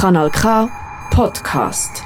Kanal K Podcast.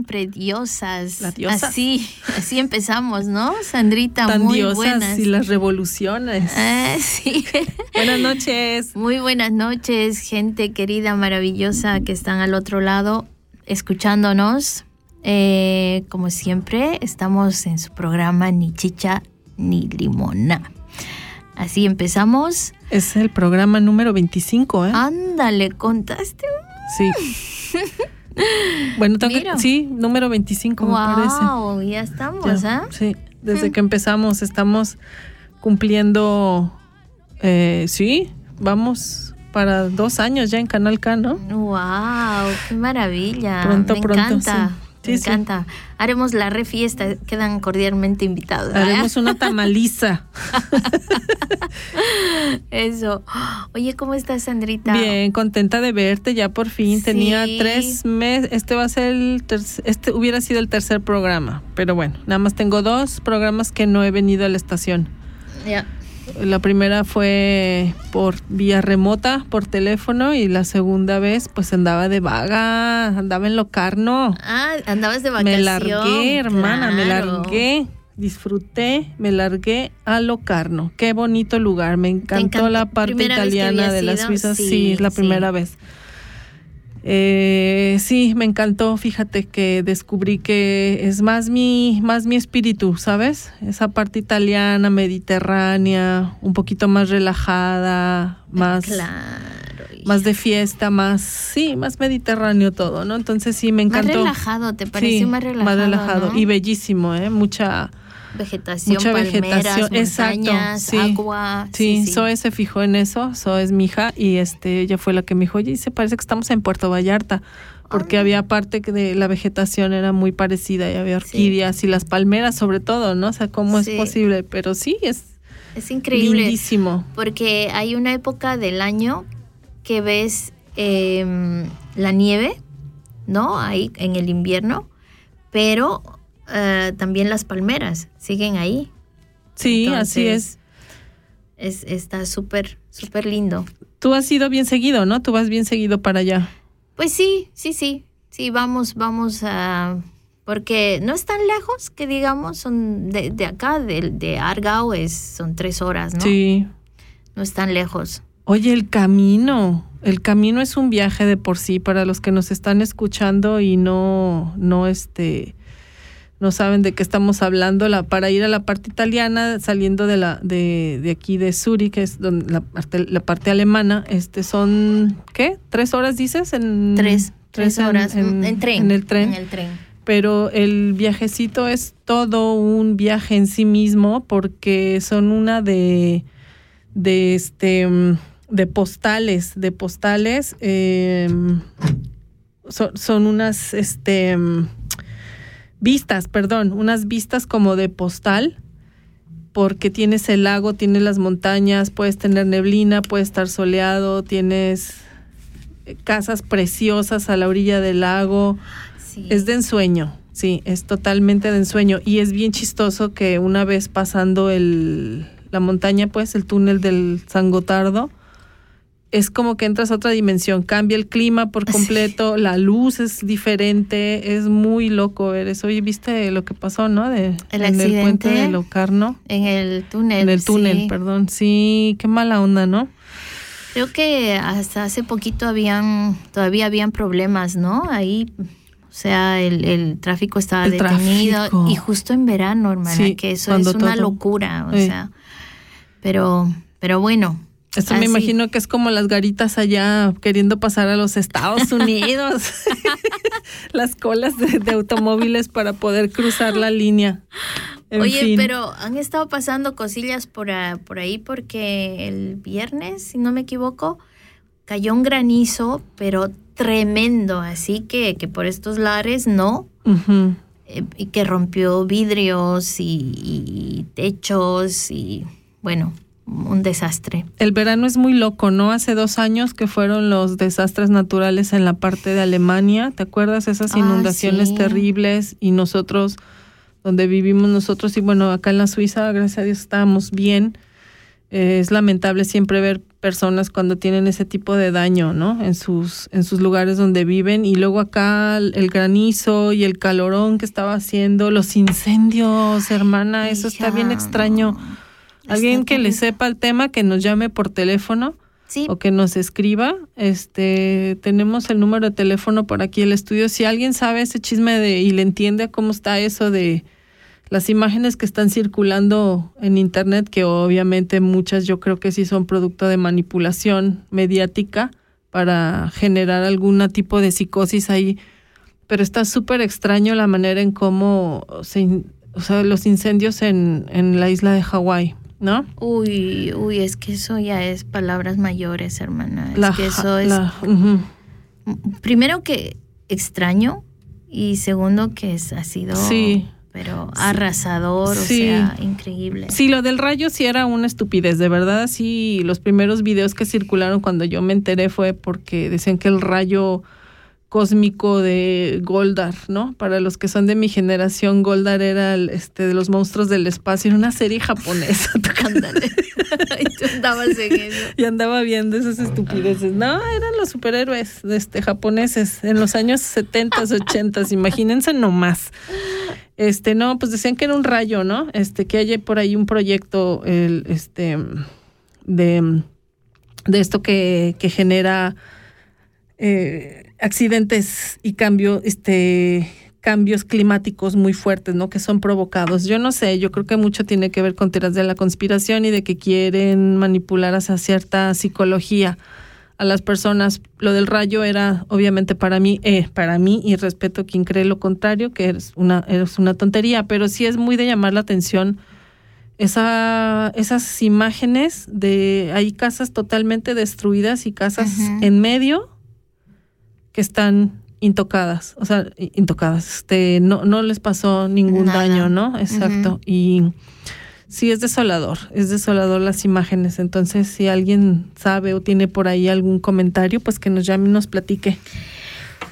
Siempre, diosas. Las diosas. Así, así empezamos, ¿no? Sandrita, Tan muy diosas buenas. y las revoluciones. Ah, sí. Buenas noches. Muy buenas noches, gente querida, maravillosa que están al otro lado escuchándonos. Eh, como siempre, estamos en su programa Ni Chicha ni Limona. Así empezamos. Es el programa número 25, Ah. ¿eh? Ándale, contaste. Sí. Bueno, sí, número 25 me parece. Wow, ya estamos, Ya, ¿ah? Sí, desde que empezamos estamos cumpliendo, eh, sí, vamos para dos años ya en Canal K, ¿no? Wow, qué maravilla. Pronto, me pronto, encanta. sí. Me sí. encanta. Haremos la refiesta, quedan cordialmente invitados. Haremos una tamaliza. Eso. Oye, ¿cómo estás, Sandrita? Bien, contenta de verte ya por fin. Tenía tres meses. Este va a ser el tercer, este hubiera sido el tercer programa, pero bueno, nada más tengo dos programas que no he venido a la estación. Ya. La primera fue por vía remota, por teléfono, y la segunda vez, pues andaba de vaga, andaba en Locarno. Ah, andabas de vacación. Me largué, hermana, me largué. Disfruté, me largué a Locarno. Qué bonito lugar. Me encantó encantó? la parte ¿Primera vez que italiana de la? Suiza. Sí, Sí, es la sí. primera vez. Eh, sí, me encantó. Fíjate que descubrí que es más mi, más mi espíritu, ¿sabes? Esa parte italiana, mediterránea, un poquito más relajada, más, Claro. más de fiesta, más, sí, más mediterráneo todo, ¿no? Entonces sí, me Más encantó. relajado, ¿te pareció Sí, más relajado? Más relajado ¿no? y bellísimo, ¿eh? Mucha, vegetación, mucha palmeras, vegetación. Exacto. montañas, Sí. agua. Sí, Zoe se fijó en eso. Zoe es mi hija y este, ella fue la que me dijo, oye, se parece que estamos en Puerto Vallarta. Porque Ah. había parte que de la vegetación era muy parecida y había orquídeas y las palmeras sobre todo, ¿no? O sea, ¿cómo Sí. es posible? Pero sí, es Es increíble. lindísimo. Porque hay una época del año que ves em, la nieve, ¿no? Ahí en el invierno, pero eh, también las palmeras siguen ahí. Sí, así es. es. Está súper, súper lindo. Tú has ido bien seguido, ¿no? Tú vas bien seguido para allá. Pues sí, sí, sí. Sí, vamos, vamos a... Porque no es tan lejos que digamos, son de, de acá, de, de Argao, es, son tres horas, ¿no? Sí. No es tan lejos. Oye, el camino. El camino es un viaje de por sí para los que nos están escuchando y no, no, este, no saben de qué estamos hablando. La, para ir a la parte italiana, saliendo de la, de, de aquí de Zurich, que es donde la parte, la parte alemana, este, son, ¿qué? ¿Tres horas dices? En, Tres, tres horas en, en, tren. En el tren. En el tren. pero el viajecito es todo un viaje en sí mismo porque son una de de este de postales de postales eh, son, son unas este vistas, perdón, unas vistas como de postal, porque tienes el lago, tienes las montañas, puedes tener neblina, puedes estar soleado, tienes eh, casas preciosas a la orilla del lago. Sí. Es de ensueño, sí, es totalmente de ensueño. Y es bien chistoso que una vez pasando el, la montaña, pues el túnel del San Gotardo, es como que entras a otra dimensión, cambia el clima por completo, la luz es diferente, es muy loco ver eso. Oye, ¿viste lo que pasó, no? De, El en el puente de Locarno. En el túnel. En el túnel, sí. perdón. Sí, qué mala onda, ¿no? Creo que hasta hace poquito habían, todavía habían problemas, ¿no? Ahí, o sea, el, el tráfico estaba El detenido tráfico. y justo en verano, hermana, Sí, que eso es una todo- locura, o sea, pero, pero bueno. Esto me imagino que es como las garitas allá queriendo pasar a los Estados Unidos. las colas de, de automóviles para poder cruzar la línea. En Oye, fin. pero han estado pasando cosillas por, a- por ahí porque el viernes, si no me equivoco, cayó un granizo, pero tremendo, así que, que por estos lares no, eh, y que rompió vidrios y, y techos y bueno, un desastre. El verano es muy loco, ¿no? Hace dos años que fueron los desastres naturales en la parte de Alemania, ¿te acuerdas? Esas Ah, inundaciones sí. terribles y nosotros, donde vivimos nosotros, y bueno, acá en la Suiza, gracias a Dios, estábamos bien. Eh, es lamentable siempre ver personas cuando tienen ese tipo de daño, ¿no? En sus, en sus lugares donde viven. Y luego acá el, granizo y el calorón que estaba haciendo, los incendios, hermana, eso está bien extraño. no. Alguien que le sepa el tema, que nos llame por teléfono Sí, o que nos escriba. Este, tenemos el número de teléfono por aquí el estudio. Si alguien sabe ese chisme de y le entiende cómo está eso de las imágenes que están circulando en internet, que obviamente muchas yo creo que sí son producto de manipulación mediática para generar algún tipo de psicosis ahí. Pero está súper extraño la manera en cómo se, o sea, los incendios en, en la isla de Hawái, ¿no? Uy, uy, es que eso ya es palabras mayores, hermana. Es La que eso es la- primero que extraño y segundo que es, ha sido Sí. pero arrasador, Sí. o sea, increíble. Sí, lo del rayo sí era una estupidez, de verdad. Sí, los primeros videos que circularon cuando yo me enteré fue porque decían que el rayo cósmico de Goldar, ¿no? Para los que son de mi generación, Goldar era el, este de los monstruos del espacio, era una serie japonesa. Y andabas y andaba viendo esas estupideces. No, eran los superhéroes este, japoneses en los años 70, 80, imagínense nomás. Este, no, pues decían que era un rayo, ¿no? Este, que hay por ahí un proyecto, el, este, de, de esto que, que genera eh, accidentes y cambio, este, cambios climáticos muy fuertes, ¿no? Que son provocados. Yo no sé, yo creo que mucho tiene que ver con teorías de la conspiración y de que quieren manipular hacia cierta psicología a las personas. Lo del rayo era, obviamente, para mí, eh, para mí, y respeto a quien cree lo contrario, que es una, es una tontería, pero sí es muy de llamar la atención esa, esas imágenes de hay casas totalmente destruidas y casas en medio que están intocadas, o sea, intocadas, este, no, no les pasó ningún Nada. daño, ¿no? Exacto. Y sí es desolador, es desolador las imágenes. Entonces, si alguien sabe o tiene por ahí algún comentario, pues que nos llame y nos platique.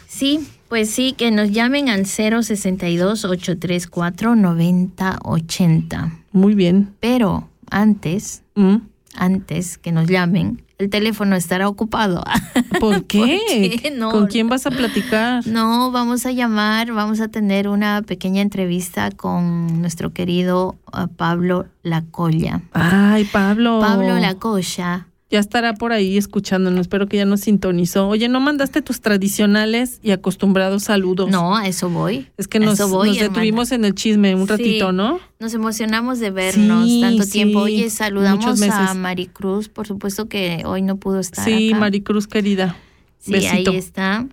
Sí, pues sí, que nos llamen al 062-834-9080. Muy bien. Pero antes, Mm. Antes que nos llamen, el teléfono estará ocupado. ¿Por qué? qué? No. ¿Con quién vas a platicar? No, vamos a llamar, vamos a tener una pequeña entrevista con nuestro querido uh, Pablo Lacolla. Ay, Pablo. Pablo Lacolla. Ya estará por ahí escuchándonos. Espero que ya nos sintonizó. Oye, ¿no mandaste tus tradicionales y acostumbrados saludos? No, a eso voy. Es que nos, voy, nos detuvimos en el chisme un Sí. ratito, ¿no? Nos emocionamos de vernos Sí, tanto sí, tiempo. Oye, saludamos a Maricruz, por supuesto que hoy no pudo estar Sí, acá. Maricruz querida. Sí, Besito. ahí está.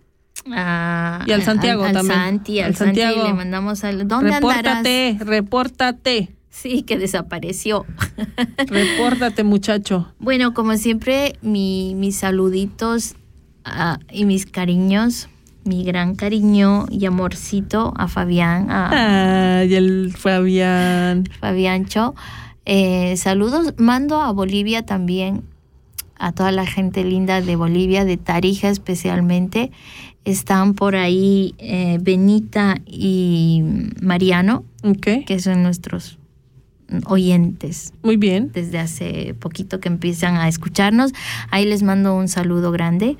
Ah, Y al Santiago al, también. Santi, al, Al Santi Santiago. le mandamos al... ¿Dónde andarás? repórtate, repórtate. Sí, que desapareció. Repórtate, muchacho. Bueno, como siempre, mi, mis saluditos ah, y mis cariños mi gran cariño y amorcito a Fabián, a Ay, el Fabián. Fabiancho. Eh, saludos, mando a Bolivia también, a toda la gente linda de Bolivia, de Tarija especialmente. Están por ahí eh, Benita y Mariano, que son nuestros oyentes muy bien. desde hace poquito que empiezan a escucharnos. Ahí les mando un saludo grande.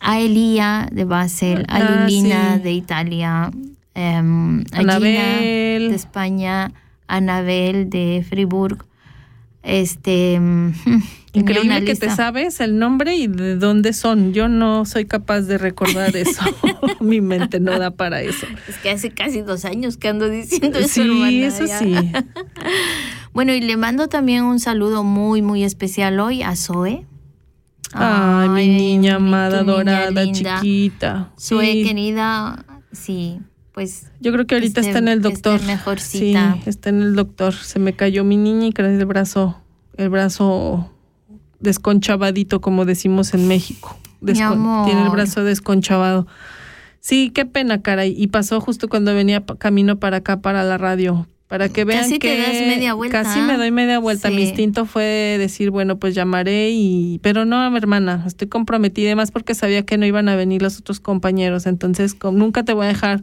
A Elía de Basel, a Ah, Lulina sí. de Italia, em, a Gina Anabel. de España, a Anabel de Friburg. Este, Increíble que te sabes el nombre y de dónde son. Yo no soy capaz de recordar eso. Mi mente no da para eso. Es que hace casi dos años que ando diciendo eso. Sí, hermana, eso ya. sí. Bueno, y le mando también un saludo muy, muy especial hoy a Zoe. Ay, mi niña amada, niña dorada, linda. chiquita. Zoe, Sí. querida, sí, pues Yo creo que ahorita esté- está en el doctor. mejorcita. Sí, está en el doctor. Se me cayó mi niña y el brazo, el brazo desconchavadito, como decimos en México. Mi amor. Tiene el brazo desconchavado. Sí, qué pena, caray. Y pasó justo cuando venía camino para acá, para la radio. Para que vean Casi te que das media vuelta, casi me doy media vuelta. Mi instinto fue decir, bueno, pues llamaré y, pero no, hermana, estoy comprometida, más porque sabía que no iban a venir los otros compañeros. Entonces, nunca te voy a dejar,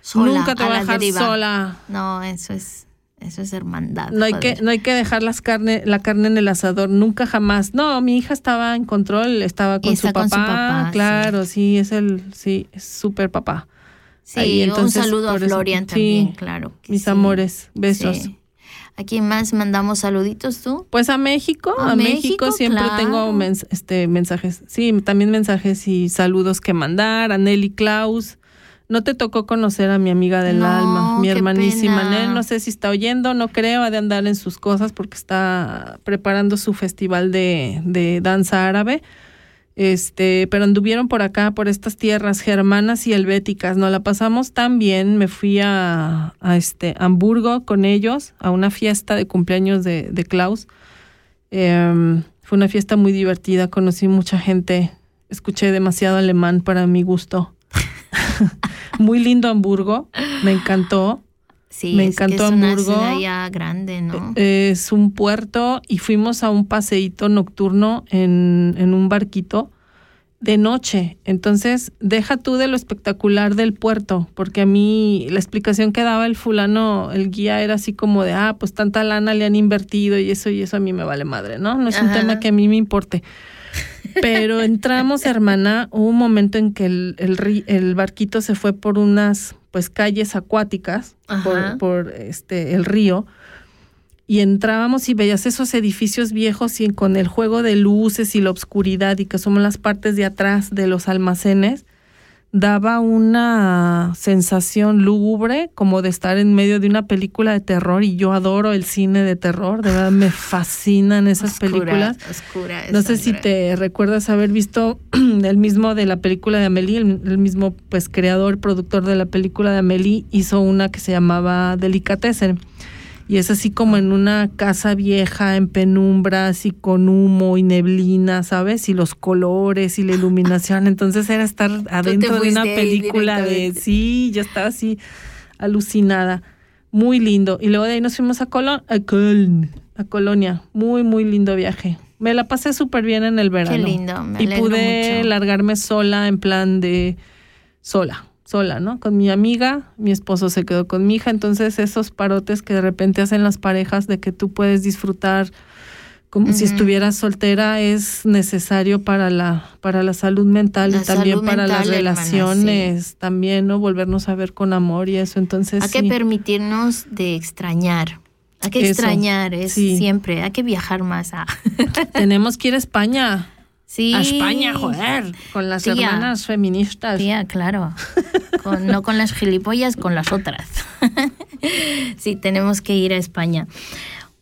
sola, nunca deriva. sola. No, eso es, eso es hermandad. No hay que, no hay que dejar las carne, la carne en el asador, nunca jamás. No, mi hija estaba en control, estaba con, su, con papá, su papá, Claro, sí. es el, sí, es súper papá. Sí, Ahí, entonces, un saludo a eso- Florian sí, también, claro. Mis sí. amores, besos. Sí. ¿A quién más mandamos saluditos tú? Pues a México, A a, México, México, siempre claro. tengo mens- este mensajes, sí, también mensajes y saludos que mandar, a Nelly Klaus. No te tocó conocer a mi amiga del No, alma, mi hermanísima. Nel, no sé si está oyendo, no creo, ha de andar en sus cosas porque está preparando su festival de, de danza árabe. Este, pero anduvieron por acá, por estas tierras germanas y helvéticas. Nos la pasamos tan bien. Me fui a, a este Hamburgo con ellos a una fiesta de cumpleaños de, de Klaus. Em, fue una fiesta muy divertida. Conocí mucha gente. Escuché demasiado alemán para mi gusto. muy lindo Hamburgo. Me encantó. Sí, Me es que encantó es una Hamburgo. ciudad ya grande, ¿no? Es un puerto y fuimos a un paseíto nocturno en, en un barquito de noche. Entonces, deja tú de lo espectacular del puerto, porque a mí la explicación que daba el fulano, el guía, era así como de, ah, pues tanta lana le han invertido y eso y eso a mí me vale madre, ¿no? No es un tema que a mí me importe. Pero entramos, hermana, hubo un momento en que el, el, barquito se fue por unas pues calles acuáticas, por, por este el río, y entrábamos y veías esos edificios viejos y con el juego de luces y la oscuridad y que somos las partes de atrás de los almacenes, daba una sensación lúgubre como de estar en medio de una película de terror y yo adoro el cine de terror, de verdad me fascinan esas Oscura, películas. Oscura. No sé si te recuerdas haber visto el mismo de la película de Amelie, el, el mismo pues creador, productor de la película de Amelie, hizo una que se llamaba Delicatessen. Y es así como en una casa vieja, en penumbras y con humo y neblina, ¿sabes? Y los colores y la iluminación. Entonces era estar adentro de una película de... Sí, yo estaba así alucinada. Muy lindo. Y luego de ahí nos fuimos a, Colo- a Köln, a Colonia. Muy, muy lindo viaje. Me la pasé súper bien en el verano. lindo, me Y pude mucho. largarme sola, en plan de sola, sola, ¿no? Con mi amiga, mi esposo se quedó con mi hija. Entonces, esos parotes que de repente hacen las parejas de que tú puedes disfrutar como si estuvieras soltera es necesario para la para la salud mental La y también para las hermana, relaciones también no volvernos a ver con amor y eso entonces Hay que permitirnos de extrañar. Hay que Eso, extrañar, es sí. siempre. Hay que viajar más. ah. tenemos que ir a España Sí. a España joder con las Tía. hermanas feministas Tía, claro. Con- no con las gilipollas, con las otras. sí, tenemos que ir a España.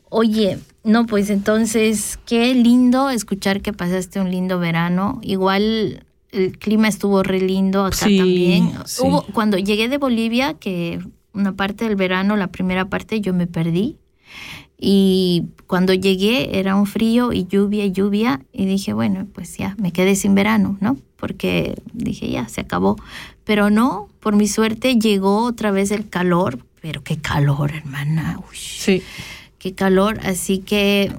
Oye, no, pues entonces, qué lindo escuchar que pasaste un lindo verano. Igual el clima estuvo re lindo acá Sí, también. sí. Hubo, cuando llegué de Bolivia, que una parte del verano, la primera parte, yo me perdí. Y cuando llegué era un frío y lluvia y lluvia y dije, bueno, pues ya me quedé sin verano, ¿no? Porque dije, ya, se acabó. Pero no, por mi suerte llegó otra vez el calor, pero qué calor, hermana. Uy, Sí. qué calor. Así que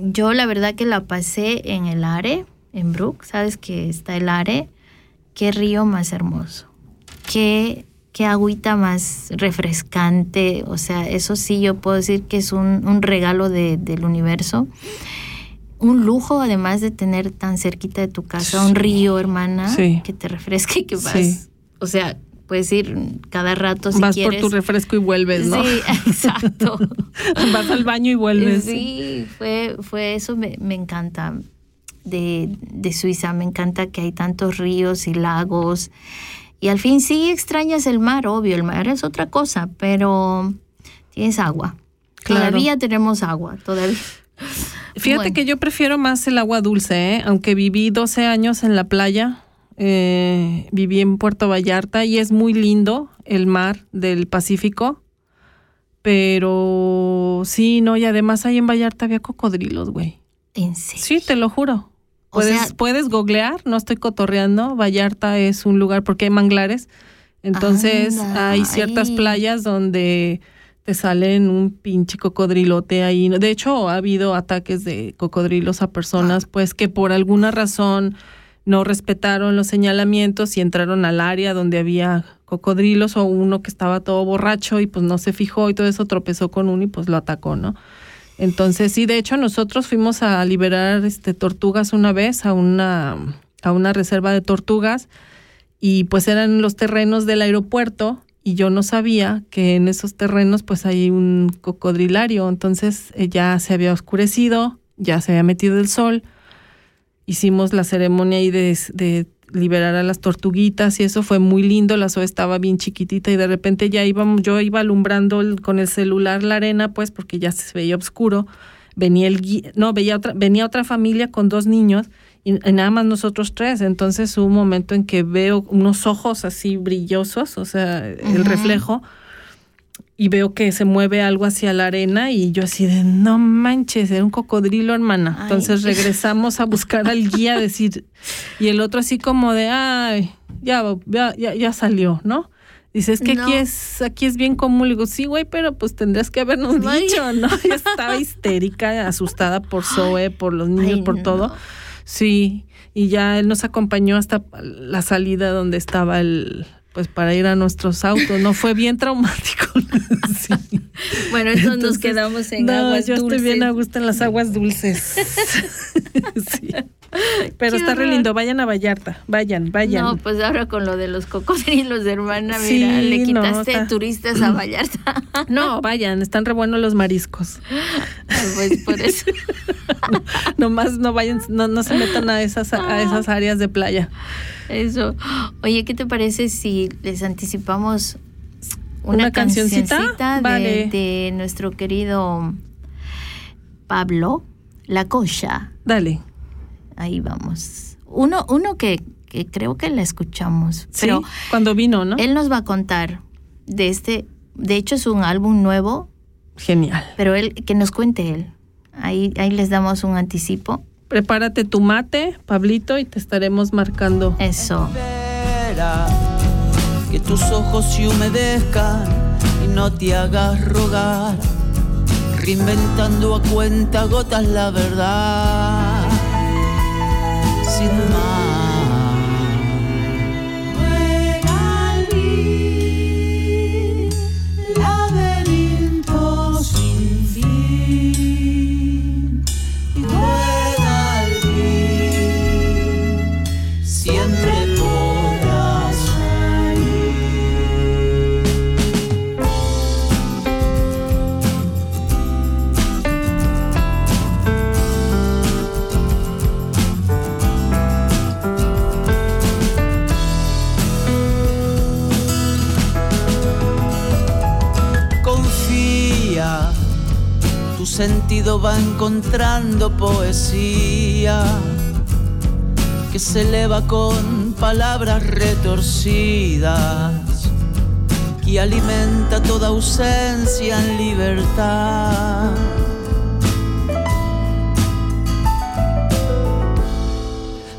yo la verdad que la pasé en el Are, en Brook, sabes que está el Are. Qué río más hermoso. Qué, qué agüita más refrescante. O sea, eso sí, yo puedo decir que es un, un regalo de- del universo. Un lujo, además de tener tan cerquita de tu casa un río, hermana, Sí. que te refresque y que vas. Sí. O sea, puedes ir cada rato si Vas quieres. por tu refresco y vuelves, ¿no? Sí, exacto. Vas al baño y vuelves. Sí, fue, fue eso, me, me encanta de, de Suiza, me encanta que hay tantos ríos y lagos. Y al fin sí extrañas el mar, obvio, el mar es otra cosa, pero tienes agua. Claro. Todavía tenemos agua, todavía. Fíjate Bueno. que yo prefiero más el agua dulce, ¿eh? aunque viví 12 años en la playa, eh, viví en Puerto Vallarta y es muy lindo el mar del Pacífico, pero sí, no, y además ahí en Vallarta había cocodrilos, güey. En serio. Sí, te lo juro. O Puedes, sea- puedes googlear, no estoy cotorreando, Vallarta es un lugar porque hay manglares, entonces Anda, hay ciertas playas donde te salen un pinche cocodrilote ahí. De hecho, ha habido ataques de cocodrilos a personas, pues que por alguna razón no respetaron los señalamientos y entraron al área donde había cocodrilos o uno que estaba todo borracho y pues no se fijó y todo eso tropezó con uno y pues lo atacó, ¿no? Entonces, sí, de hecho nosotros fuimos a liberar este tortugas una vez a una a una reserva de tortugas y pues eran los terrenos del aeropuerto y yo no sabía que en esos terrenos pues hay un cocodrilario, entonces eh, ya se había oscurecido, ya se había metido el sol, hicimos la ceremonia ahí de, de liberar a las tortuguitas y eso fue muy lindo, la Zoe estaba bien chiquitita y de repente ya íbamos, yo iba alumbrando el- con el celular la arena pues porque ya se veía oscuro, venía el no, veía otra, venía otra familia con dos niños y, y nada más nosotros tres, entonces hubo un momento en que veo unos ojos así brillosos, o sea, el reflejo y veo que se mueve algo hacia la arena y yo así de no manches, era un cocodrilo, hermana. Ay. Entonces regresamos a buscar al guía, decir, y el otro así como de, ay, ya, ya, ya, ya salió, ¿no? Dice, es que aquí es, aquí es bien común. Le digo, sí, güey, pero pues tendrías que habernos Ay. dicho, ¿no? Ya estaba histérica, asustada por Zoe, por los niños, Ay, por no. todo. Sí, y ya él nos acompañó hasta la salida donde estaba el, pues para ir a nuestros autos, ¿no? Fue bien traumático. Sí. Bueno, entonces, nos Entonces, quedamos en no, aguas yo dulces. estoy bien a gusto en las aguas dulces. Sí. Pero Qué está re lindo, vayan a Vallarta, vayan, vayan. No, pues ahora con lo de los cocodrilos, hermana, Sí, mira, le no, quitaste está- turistas a Vallarta. No, vayan, están re buenos los mariscos. pues por eso. Nomás no vayan, no, no se metan a esas, a esas áreas de playa. Eso. Oye, ¿qué te parece si les anticipamos una, ¿Una cancioncita? cancioncita de, Vale. de nuestro querido Pablo La Cocha? Dale. Ahí vamos. Uno, uno que, que creo que la escuchamos, Sí, pero cuando vino, ¿no? él nos va a contar de este. De hecho, es un álbum nuevo, Genial. pero él que nos cuente él. Ahí, ahí les damos un anticipo. Prepárate tu mate, Pablito, y te estaremos marcando. Eso. Espera que tus ojos se humedezcan y no te hagas rogar, reinventando a cuenta gotas la verdad. Sin más. Sentido va encontrando poesía que se eleva con palabras retorcidas, que alimenta toda ausencia en libertad.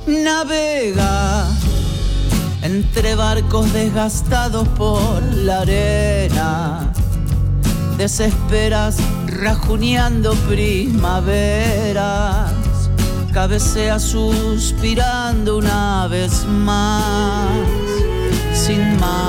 Navega en entre barcos desgastados por la arena. Desesperas rajuneando primaveras, cabecea suspirando una vez más, sin más.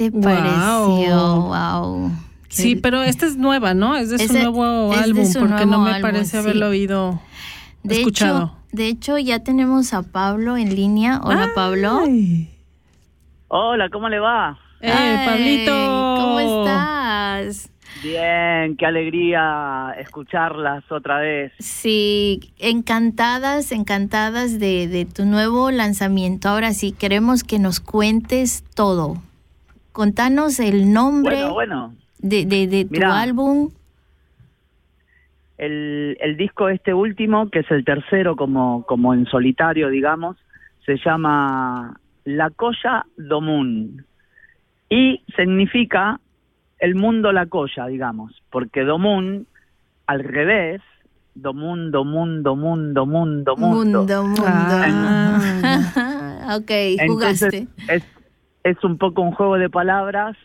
Te pareció? Wow. Sí, pero esta es nueva, ¿no? Es de su nuevo álbum, porque no me parece haberlo oído, de escuchado. Hecho, de hecho, ya tenemos a Pablo en línea. Hola, Pablo. Hola, ¿cómo le va? ¡Eh, Pablito! ¿Cómo estás? Bien, qué alegría escucharlas otra vez. Sí, encantadas, encantadas de, de tu nuevo lanzamiento. Ahora sí, queremos que nos cuentes todo. Contanos el nombre de, de, tu álbum. El, el, disco este último, que es el tercero como, como en solitario, digamos, se llama La Colla Domun. Y significa el mundo la colla, digamos, porque Domun, al revés, Domun, Domun, Domun, Domun, Domun. Mundo, mundo. Ah. ok, jugaste. es, es un poco un juego de palabras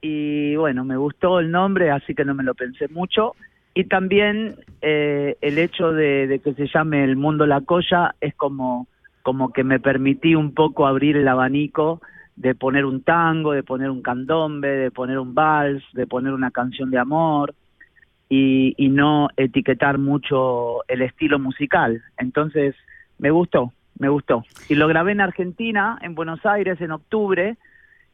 y bueno, me gustó el nombre, así que no me lo pensé mucho. Y también eh, el hecho de, que se llame El Mundo La Colla es como, como que me permití un poco abrir el abanico de poner un tango, de poner un candombe, de poner un vals, de poner una canción de amor y, y no etiquetar mucho el estilo musical. Entonces, me gustó, me gustó. Y lo grabé en Argentina, en Buenos Aires, en octubre,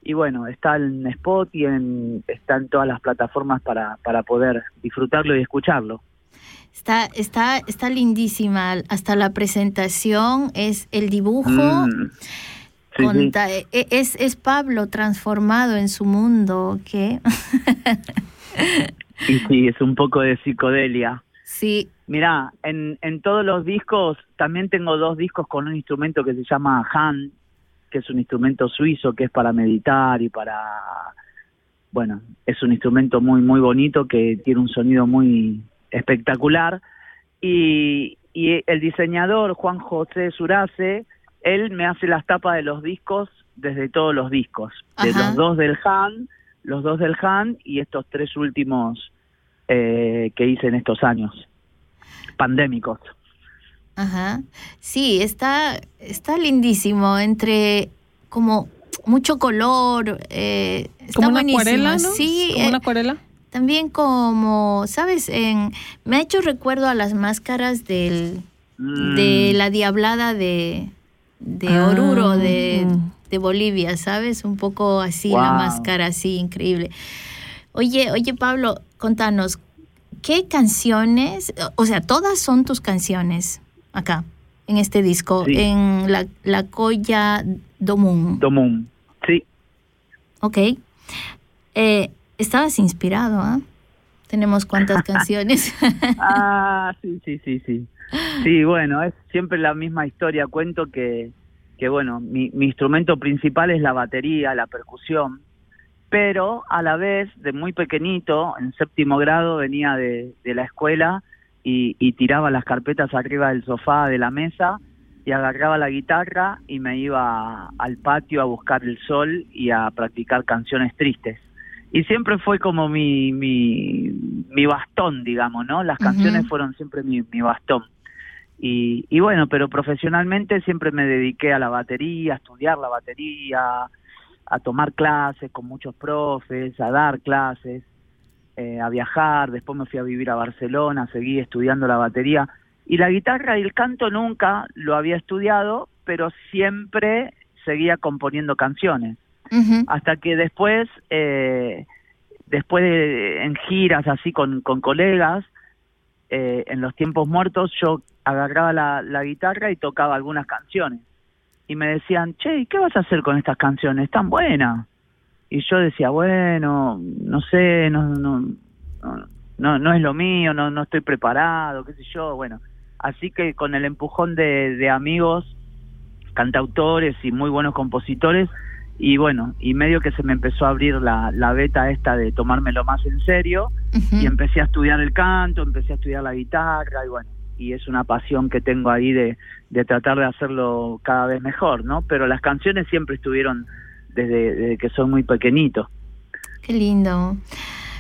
y bueno, está en Spot y en, está en todas las plataformas para, para poder disfrutarlo y escucharlo. Está, está, está lindísima. Hasta la presentación es el dibujo. Mm, e, e, Es, es Pablo transformado en su mundo, ¿qué? y sí, es un poco de psicodelia. Sí, Mira, en, en todos los discos, también tengo dos discos con un instrumento que se llama Han, que es un instrumento suizo que es para meditar y para, bueno, es un instrumento muy, muy bonito que tiene un sonido muy espectacular. Y, y el diseñador Juan José Surace, él me hace las tapas de los discos desde todos los discos, de los dos del Han, los dos del Han y estos tres últimos eh, que hice en estos años pandémicos. Ajá. Sí, está, está lindísimo, entre como mucho color. Eh, como una acuarela, ¿no? Sí. Como una eh, acuarela. También como, ¿sabes? En, me ha hecho recuerdo a las máscaras del, mm. de la diablada de, de ah. Oruro, de, de, Bolivia, ¿sabes? Un poco así, la máscara así, increíble. Oye, oye Pablo, contanos, ¿qué canciones, o sea, todas son tus canciones acá, en este disco, en la, la Colla Domún? Domún, sí. Ok. Eh, estabas inspirado, ¿ah? Tenemos cuántas canciones. ah, sí, sí, sí, sí. Sí, bueno, es siempre la misma historia. Cuento que, que bueno, mi, mi instrumento principal es la batería, la percusión pero a la vez, de muy pequeñito, en séptimo grado, venía de, la escuela y, tiraba las carpetas arriba del sofá de la mesa y agarraba la guitarra y me iba al patio a buscar el sol y a practicar canciones tristes. Y siempre fue como mi, mi, bastón, digamos, ¿no? Las canciones fueron siempre mi, mi bastón. Y, y bueno, pero profesionalmente siempre me dediqué a la batería, a estudiar la batería, a tomar clases con muchos profes, a dar clases, eh, a viajar, después me fui a vivir a Barcelona, seguí estudiando la batería Y la guitarra y el canto nunca lo había estudiado, pero siempre seguía componiendo canciones. Hasta que después, eh, después de, en giras así con, con colegas, eh, en los tiempos muertos yo agarraba la, la guitarra y tocaba algunas canciones. Y me decían, che, ¿y ¿qué vas a hacer con estas canciones? Están buenas. Y yo decía, bueno, no sé, no, no, no, no, no es lo mío, no, no estoy preparado, qué sé yo. Bueno, así que con el empujón de, de amigos, cantautores y muy buenos compositores, y bueno, y medio que se me empezó a abrir la, la beta esta de tomármelo más en serio, y empecé a estudiar el canto, empecé a estudiar la guitarra, y bueno, y es una pasión que tengo ahí de, de tratar de hacerlo cada vez mejor, ¿no? Pero las canciones siempre estuvieron desde, desde que soy muy pequeñito. Qué lindo.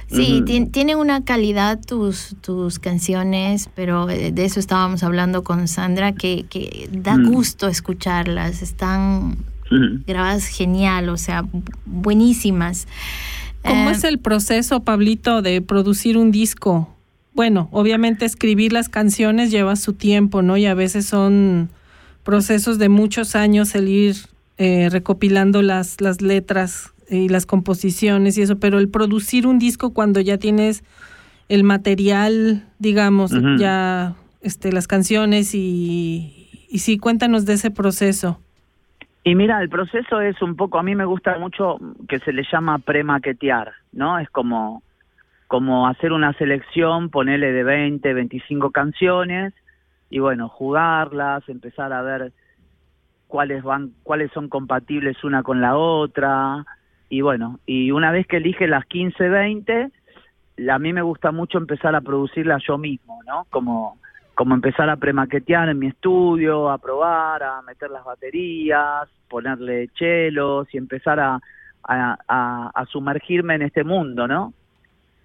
Sí, tienen una calidad tus, tus canciones, pero eh, de eso estábamos hablando con Sandra, que, que da gusto escucharlas, están grabadas genial, o sea, bu- buenísimas. ¿Cómo Eh, es el proceso, Pablito, de producir un disco? Bueno, obviamente escribir las canciones lleva su tiempo, ¿no? Y a veces son procesos de muchos años el ir eh, recopilando las, las letras y las composiciones y eso, pero el producir un disco cuando ya tienes el material, digamos, ya este, las canciones y, y sí, cuéntanos de ese proceso. Y mira, el proceso es un poco, a mí me gusta mucho que se le llama premaquetear, ¿no? Es como, como hacer una selección, ponerle de 20, 25 canciones y bueno, jugarlas, empezar a ver cuáles van, cuáles son compatibles una con la otra y bueno, y una vez que elige las 15, 20, la- a mí me gusta mucho empezar a producirlas yo mismo, ¿no? Como como empezar a premaquetear en mi estudio, a probar, a meter las baterías, ponerle chelos y empezar a- a sumergirme en este mundo, ¿no?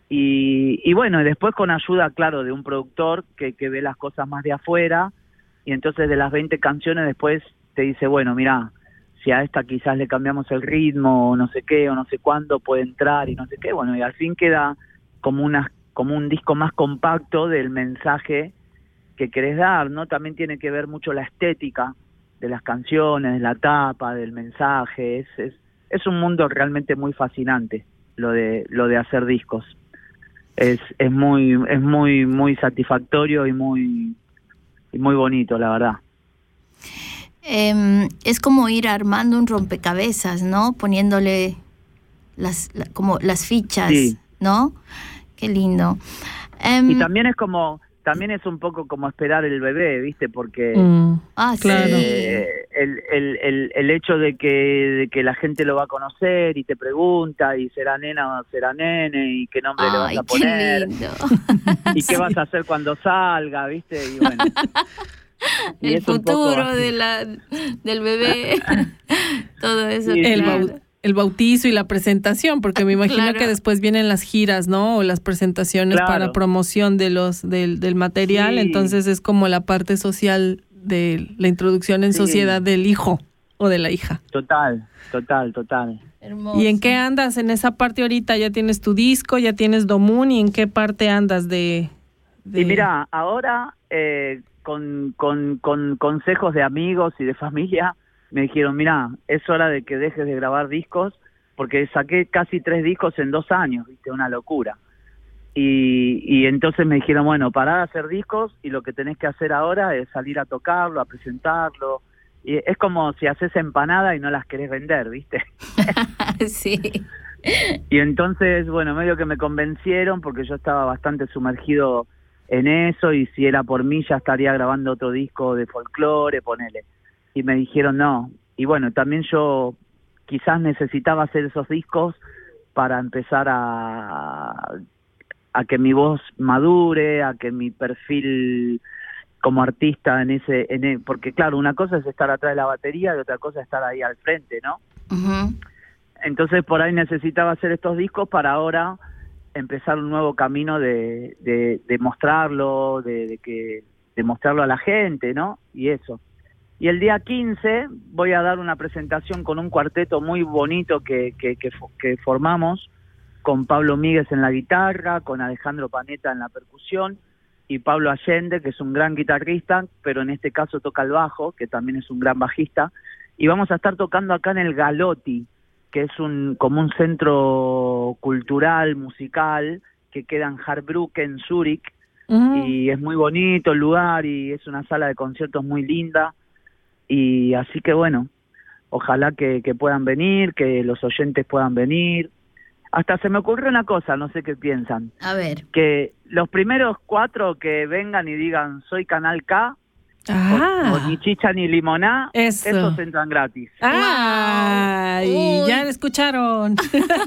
Y, y bueno, y después con ayuda, claro, de un productor que, que ve las cosas más de afuera y entonces de las 20 canciones después te dice, bueno, mira, si a esta quizás le cambiamos el ritmo o no sé qué o no sé cuándo puede entrar y no sé qué, bueno, y al fin queda como una como un disco más compacto del mensaje que querés dar, ¿no? También tiene que ver mucho la estética de las canciones, de la tapa, del mensaje, es, es, es un mundo realmente muy fascinante lo de lo de hacer discos. Es, es muy es muy muy satisfactorio y muy y muy bonito, la verdad. Em, es como ir armando un rompecabezas, ¿no? Poniéndole las, la- como las fichas, Sí. ¿no? Qué lindo. Em, Y también es como también es un poco como esperar el bebé, ¿viste? Porque Mm, ah, claro. sí. Eh, el, el, el, el hecho de que, de que la gente lo va a conocer y te pregunta y será nena o será nene y qué nombre le vas a qué poner lindo. y qué vas a hacer cuando salga, ¿viste? Y bueno. Y El futuro de la, del bebé. Todo eso. Sí, el, claro. bau- el bautizo y la presentación, porque me imagino Claro. que después vienen las giras, ¿no? O las presentaciones Claro. para promoción de los del, del material, Sí. entonces es como la parte social de la introducción en Sí. sociedad del hijo o de la hija. Total, total, total. Hermoso. ¿Y en qué andas en esa parte ahorita? ¿Ya tienes tu disco? ¿Ya tienes Domun? ¿Y en qué parte andas de...? de- Y mira, ahora eh, con, con, con consejos de amigos y de familia me dijeron, mira, es hora de que dejes de grabar discos porque saqué casi tres discos en dos años, viste, una locura. Y, y entonces me dijeron, bueno, pará de hacer discos y lo que tenés que hacer ahora es salir a tocarlo, a presentarlo. Y es como si haces empanada y no las querés vender, ¿viste? sí. Y entonces, bueno, medio que me convencieron porque yo estaba bastante sumergido en eso y si era por mí ya estaría grabando otro disco de folclore, ponele. Y me dijeron no. Y bueno, también yo quizás necesitaba hacer esos discos para empezar a, a que mi voz madure, a que mi perfil como artista en ese, en e- porque claro, una cosa es estar atrás de la batería y otra cosa es estar ahí al frente, ¿no? Entonces por ahí necesitaba hacer estos discos para ahora empezar un nuevo camino de, de, de mostrarlo, de, de que de mostrarlo a la gente, ¿no? Y eso. Y el día 15 voy a dar una presentación con un cuarteto muy bonito que, que, que, que formamos, con Pablo Míguez en la guitarra, con Alejandro Paneta en la percusión, y Pablo Allende, que es un gran guitarrista, pero en este caso toca el bajo, que también es un gran bajista. Y vamos a estar tocando acá en el Galotti, que es un como un centro cultural, musical, que queda en Harbrücke, en Zúrich, y es muy bonito el lugar y es una sala de conciertos muy linda. Y así que bueno, ojalá que, que puedan venir, que los oyentes puedan venir. Hasta se me ocurrió una cosa, no sé qué piensan, A ver. que los primeros cuatro que vengan y digan soy Canal K, o, Ah, o ni chicha ni limoná, Eso. esos entran gratis. Ay, Uy. ya lo escucharon.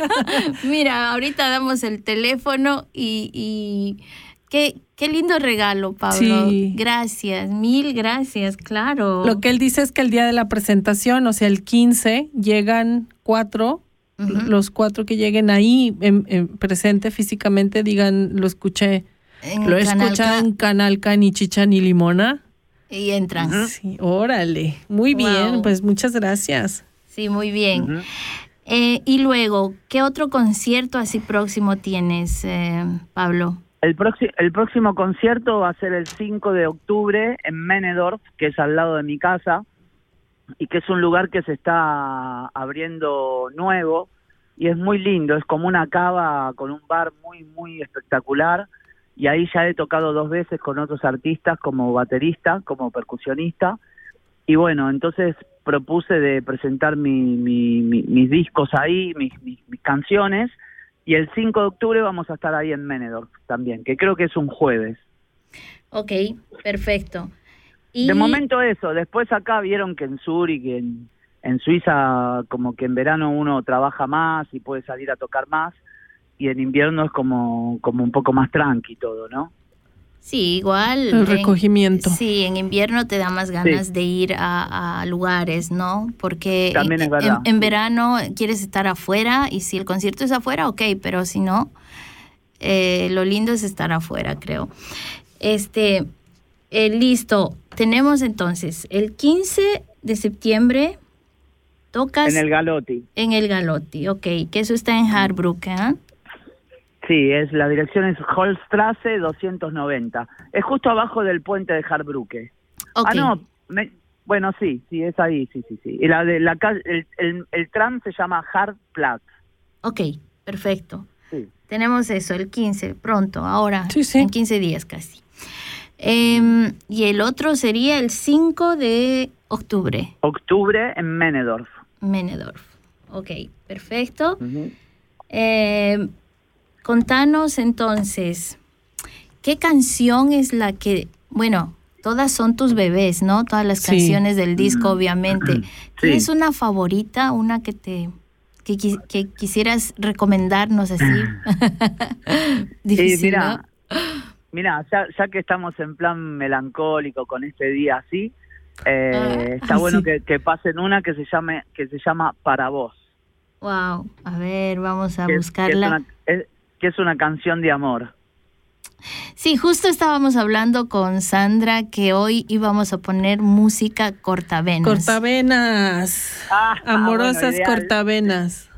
Mira, ahorita damos el teléfono y, y qué, qué lindo regalo, Pablo. Sí. Gracias, mil gracias, claro. Lo que él dice es que el día de la presentación, o sea, el 15, llegan cuatro, los cuatro que lleguen ahí en, en presente físicamente, digan, lo escuché, En lo Canal escuchan K en Canal K, ni chicha ni limona. y entran. Sí, órale, muy bien, pues muchas gracias. Sí, muy bien. Eh, y luego, ¿qué otro concierto así próximo tienes, eh, Pablo? El, el próximo concierto va a ser el 5 de octubre en Menedorf, que es al lado de mi casa, y que es un lugar que se está abriendo nuevo, y es muy lindo, es como una cava con un bar muy, muy espectacular, y ahí ya he tocado dos veces con otros artistas como baterista, como percusionista, y bueno, entonces propuse de presentar mi, mi- mi- mis discos ahí, mis, mis canciones, y el 5 de octubre vamos a estar ahí en Menedorf también, que creo que es un jueves. Ok, perfecto. Y, De momento eso, después acá vieron que en Zurich, en, en Suiza, como que en verano uno trabaja más y puede salir a tocar más, y en invierno es como, como un poco más tranqui todo, ¿no? Sí, igual. El en- recogimiento. sí, en invierno te da más ganas de ir a, a lugares, ¿no? Porque También en, es verdad, en- verano quieres estar afuera y si el concierto es afuera, ok, pero si no, eh, lo lindo es estar afuera, creo. Este, eh, listo. Tenemos entonces el 15 de septiembre, tocas En el Galotti. en el Galotti, ok, que eso está en Harbrücke, ¿ah? Sí, es la dirección es Holstrasse 290. Es justo abajo del puente de Harbrücke. Ok. Ah, no, me- bueno, sí, sí, es ahí, sí, sí, sí. Y la de la el, el, el tram se llama Hartplatz. Ok, perfecto. Sí. Tenemos eso, el 15, pronto, ahora, Sí, sí. en 15 días casi. Em, y el otro sería el 5 de octubre, Octubre en Menedorf. Menedorf. Ok, perfecto. Ujú. Em, contanos entonces, ¿qué canción es la que, bueno, todas son tus bebés, ¿no? Todas las Sí. canciones del disco, obviamente. Sí. ¿Tienes una favorita, una que te... Que, qui- que quisieras recomendarnos así. Difícil, Sí, mira, ¿no? mira, ya, ya que estamos en plan melancólico con este día así, eh, Ah, está bueno sí. que, que pasen una que se llame que se llama Para vos, Wow, a ver, vamos a que, es- buscarla. una, es- que es una canción de amor. Sí, justo estábamos hablando con Sandra que hoy íbamos a poner música cortavenas. Cortavenas. Ah, Amorosas bueno, ideal. cortavenas.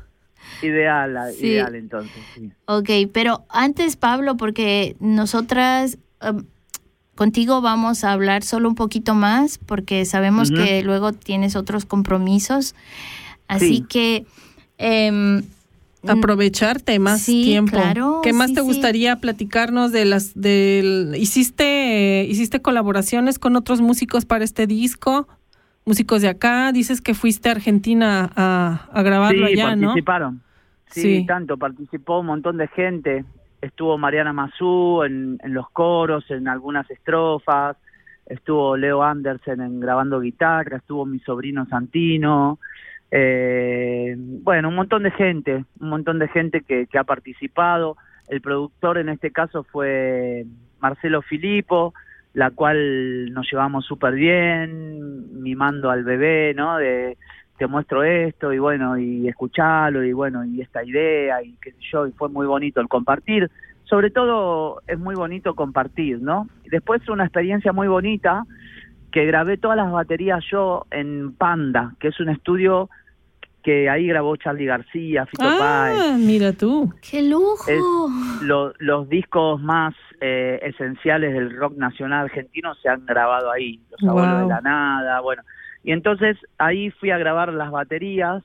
Ideal, ah, Sí. ideal entonces. Sí. Ok, pero antes, Pablo, porque nosotras em, contigo vamos a hablar solo un poquito más, porque sabemos que luego tienes otros compromisos. Así Sí. que... em, Aprovecharte más Sí, tiempo. claro, ¿Qué más sí, te sí. gustaría platicarnos de las del hiciste eh, hiciste colaboraciones con otros músicos para este disco? Músicos de acá, dices que fuiste a Argentina a, a grabarlo Sí, allá, ¿no? participaron. Sí, Sí. tanto, participó un montón de gente. Estuvo Mariana Mazú en, en los coros, en algunas estrofas. Estuvo Leo Andersen en grabando guitarra. Estuvo mi sobrino Santino. Eh, bueno, un montón de gente, un montón de gente que, ha participado. El productor en este caso fue Marcelo Filippo, la cual nos llevamos súper bien, mimando al bebé, ¿no? De, te muestro esto y bueno, y escucharlo y bueno, y esta idea y qué sé yo, y fue muy bonito el compartir. Sobre todo es muy bonito compartir, ¿no? Después una experiencia muy bonita que grabé todas las baterías yo en Panda, que es un estudio que ahí grabó Charlie García, Fito Ah, Páez. mira tú. ¡Qué lujo! Es- lo- los discos más eh, esenciales del rock nacional argentino se han grabado ahí, Los Abuelos Wow. de la Nada, bueno. Y entonces ahí fui a grabar las baterías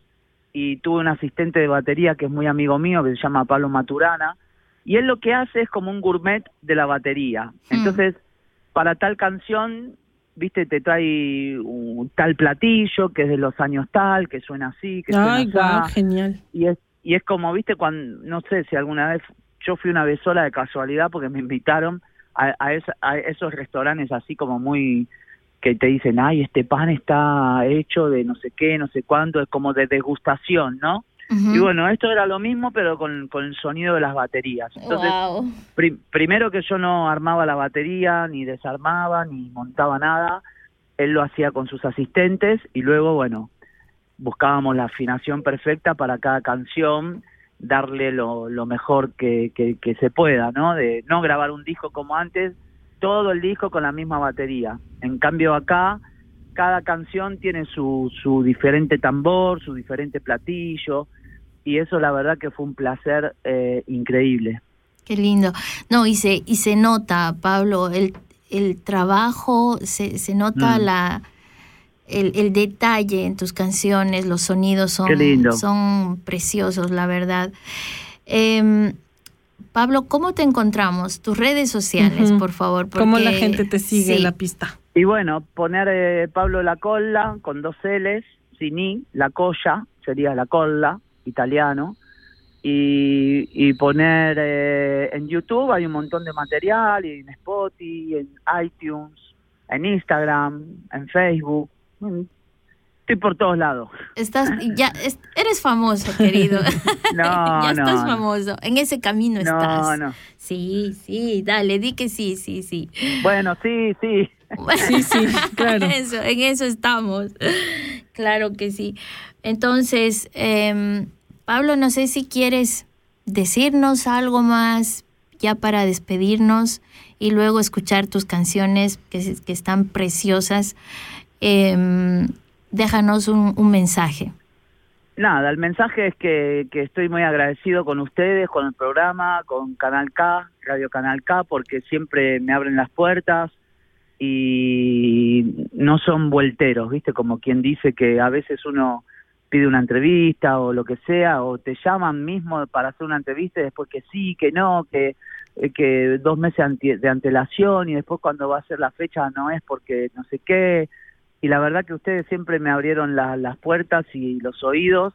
y tuve un asistente de batería que es muy amigo mío, que se llama Pablo Maturana, y él lo que hace es como un gourmet de la batería. Entonces, para tal canción, viste, te trae un tal platillo que es de los años tal, que suena así, que suena así genial. y es y es como viste cuando no sé si alguna vez yo fui una vez sola de casualidad porque me invitaron a, a, esa- a esos restaurantes así como muy que te dicen ay este pan está hecho de no sé qué no sé cuánto es como de degustación no Y bueno esto era lo mismo pero con, con el sonido de las baterías entonces Wow. Pri- primero que yo no armaba la batería, ni desarmaba, ni montaba nada, él lo hacía con sus asistentes y luego, bueno, buscábamos la afinación perfecta para cada canción, darle lo, lo mejor que, que, que se pueda, ¿no? De no grabar un disco como antes, todo el disco con la misma batería. En cambio acá, cada canción tiene su, su diferente tambor, su diferente platillo, y eso la verdad que fue un placer eh, increíble. Qué lindo. No, y se, y se nota, Pablo, el, el trabajo, se, se nota Mm. la el, el detalle en tus canciones, los sonidos son, son preciosos, la verdad. Em, Pablo, ¿cómo te encontramos? Tus redes sociales, por favor. ¿Cómo la gente te sigue sí. en la pista? Y bueno, poner eh, Pablo La Colla con dos L's, sin I, La Colla, sería La Colla, italiano. Y, y poner eh, en YouTube, hay un montón de material, y en Spotify, en iTunes, en Instagram, en Facebook. Estoy por todos lados. Estás, ya, es- eres famoso, querido. No, ya no, estás no. famoso. En ese camino No, estás. no. Sí, sí, dale, di que sí, sí, sí. Bueno, sí, sí. Sí, sí, claro. Eso, en eso estamos. Claro que sí. Entonces, em, Pablo, no sé si quieres decirnos algo más ya para despedirnos y luego escuchar tus canciones que, que están preciosas. Em, déjanos un, un mensaje. Nada, el mensaje es que, que estoy muy agradecido con ustedes, con el programa, con Canal K, Radio Canal K, porque siempre me abren las puertas y no son vuelteros, ¿viste? Como quien dice que a veces uno pide una entrevista o lo que sea, o te llaman mismo para hacer una entrevista y después que sí, que no, que, eh, que dos meses de antelación y después cuando va a ser la fecha no es porque no sé qué. Y la verdad que ustedes siempre me abrieron la- las puertas y los oídos,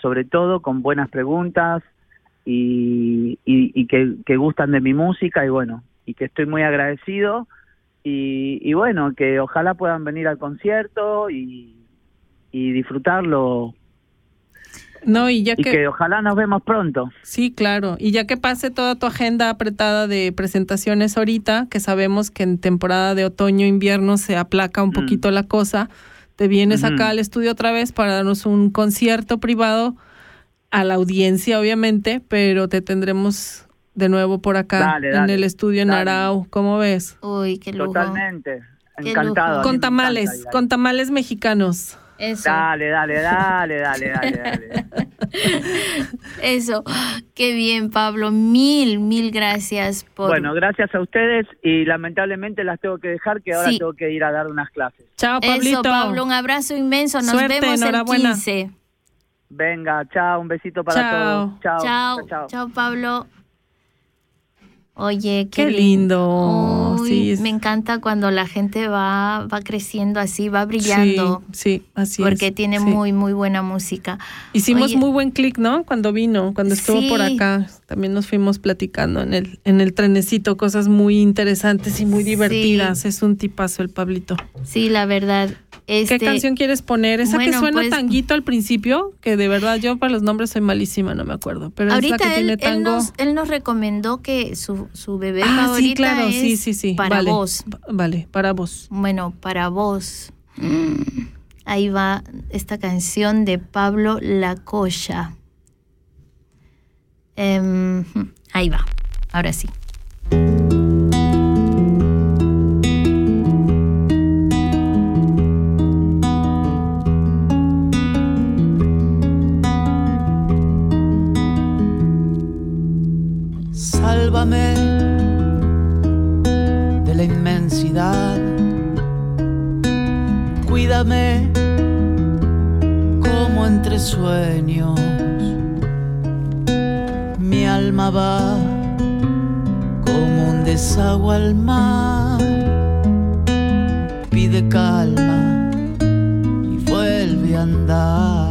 sobre todo con buenas preguntas y, y, y que gustan de mi música y bueno, y que estoy muy agradecido y, y bueno, que ojalá puedan venir al concierto y, y disfrutarlo No, y ya y que, ojalá nos vemos pronto. Sí, claro. Y ya que pase toda tu agenda apretada de presentaciones ahorita, que sabemos que en temporada de otoño-invierno se aplaca un Mm. poquito la cosa, te vienes acá al estudio otra vez para darnos un concierto privado a la audiencia, obviamente, pero te tendremos de nuevo por acá Dale, en el estudio en dale. Arau. ¿Cómo ves? Uy, qué lujo. Totalmente. Qué Encantado. Con encanta tamales, con tamales mexicanos. Eso. Dale, dale, dale, dale, dale, dale. Eso. Qué bien, Pablo. Mil, mil gracias por. Bueno, gracias a ustedes y lamentablemente las tengo que dejar que ahora Sí. tengo que ir a dar unas clases. Chao, Pablito. Eso, Pablo, un abrazo inmenso. Nos Suerte, vemos el enhorabuena. 15. Venga, chao, un besito para Chao. todos. Chao, Chao, chao. chao, Pablo. Oye, qué, Qué lin- lindo. Uy, Sí, es- Me encanta cuando la gente va, va creciendo así, va brillando. Sí, sí, así es. porque tiene sí. muy, muy buena música. Hicimos Oye, muy buen clic, ¿no? Cuando vino, cuando estuvo por acá. También nos fuimos platicando en el, en el trenecito, cosas muy interesantes y muy divertidas. Es un tipazo el Pablito. Sí, la verdad. Este, ¿Qué canción quieres poner? Esa que suena pues- tanguito al principio, que de verdad yo para los nombres soy malísima, no me acuerdo. Pero es la Ahorita que él, tiene él tango. nos, él nos recomendó que su, su bebé ah, favorita sí, claro, es sí, sí, sí. para vale. vos. Va- Vale, para vos. Bueno, para vos. Mm, Ahí va esta canción de Pablo Lacoya. Em, ahí va, ahora sí. De la inmensidad. Cuídame como entre sueños. Mi alma va como un desagüe al mar. Pide calma y vuelve a andar.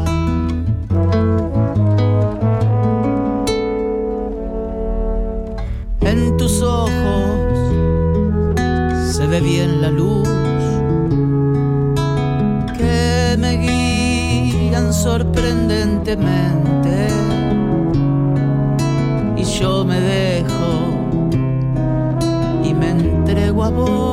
Ve bien la luz que me guían sorprendentemente. Y yo me dejo y me entrego a vos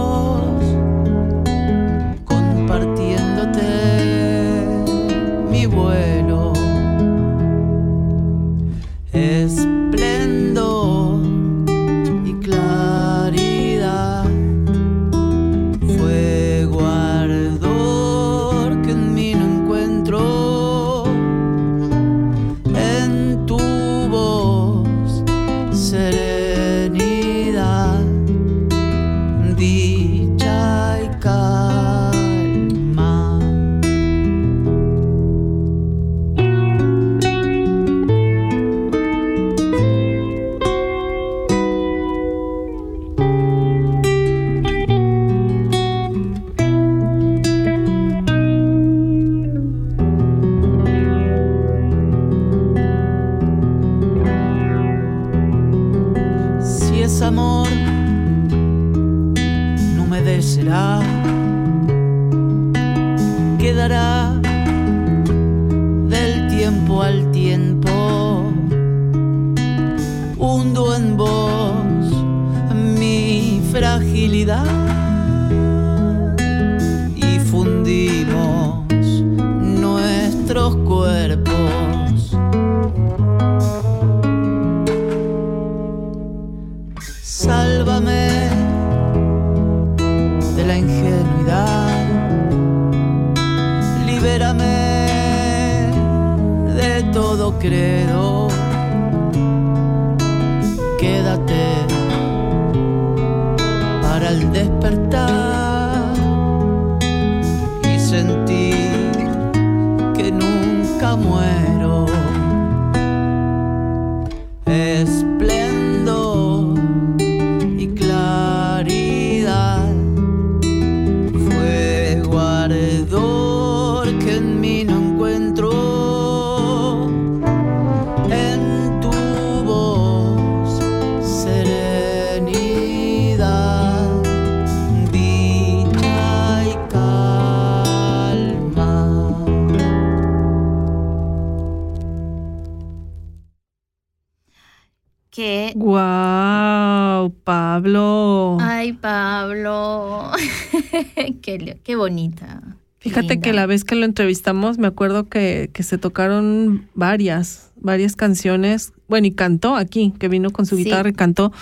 la vez que lo entrevistamos, me acuerdo que, que se tocaron varias, varias canciones. Bueno, y cantó aquí, que vino con su Sí. guitarra y cantó.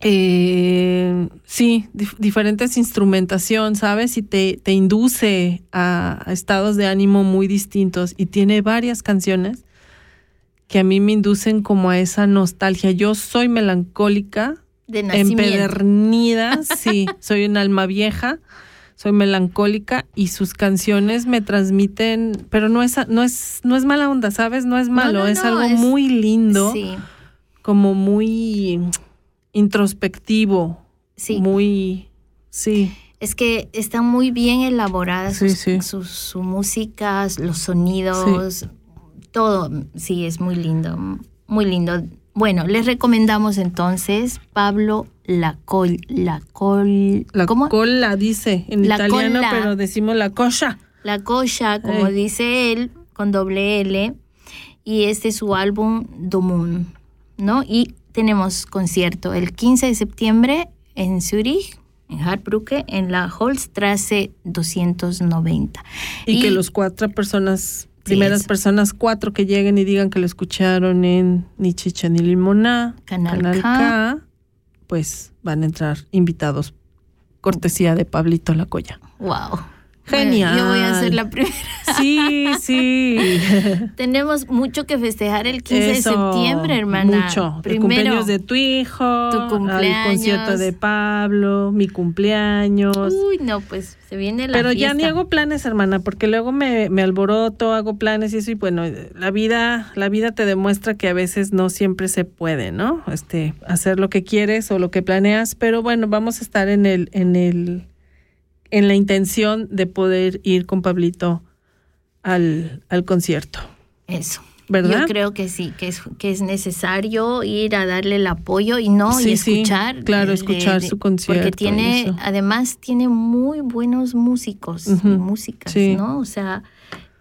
Eh, sí, dif- diferentes instrumentación, ¿sabes? Y te, te induce a, a estados de ánimo muy distintos. Y tiene varias canciones que a mí me inducen como a esa nostalgia. Yo soy melancólica, de empedernida, sí, soy un alma vieja, soy melancólica y sus canciones me transmiten, pero no es no es no es mala onda, ¿sabes? No es malo, no, es algo es- muy lindo, Sí, como muy introspectivo, sí. muy sí, Es que están muy bien elaboradas Sí, sus, sí. sus- su música, los sonidos, todo. Sí, es muy lindo, muy lindo. Bueno, les recomendamos entonces Pablo Lacol, Lacol, la ¿cómo? cola dice en La italiano, cola. pero decimos la cosa. La Cocha, como dice él, con doble L. Y este es su álbum Domun, ¿no? Y tenemos concierto el 15 de septiembre en Zurich, en Hartbrücke, en la Holstrasse 290. Y, que los cuatro personas, primeras personas cuatro que lleguen y digan que lo escucharon en Ni Chicha ni Limoná, Canal K. pues van a entrar invitados. Cortesía de Pablito Lacoya. Wow. Bueno, Genial. yo voy a ser la primera. Sí, sí. Tenemos mucho que festejar el 15 Eso, de septiembre, hermana. Mucho. el Primero, cumpleaños de tu hijo, tu el cumpleaños. concierto de Pablo, mi cumpleaños. Uy, no, pues se viene la Pero ya ni hago planes, hermana, porque luego me, me alboroto, hago planes y eso, y bueno, la vida, la vida te demuestra que a veces no siempre se puede, ¿no? Este, hacer lo que quieres o lo que planeas, pero bueno, vamos a estar en el, en el, en la intención de poder ir con Pablito al, al concierto, Eso. ¿verdad? Yo creo que sí, que es, que es necesario ir a darle el apoyo y no, Sí, y sí, escuchar. claro, de- escuchar su concierto Porque y tiene, eso. además, tiene muy buenos músicos y músicas, sí. ¿no? O sea,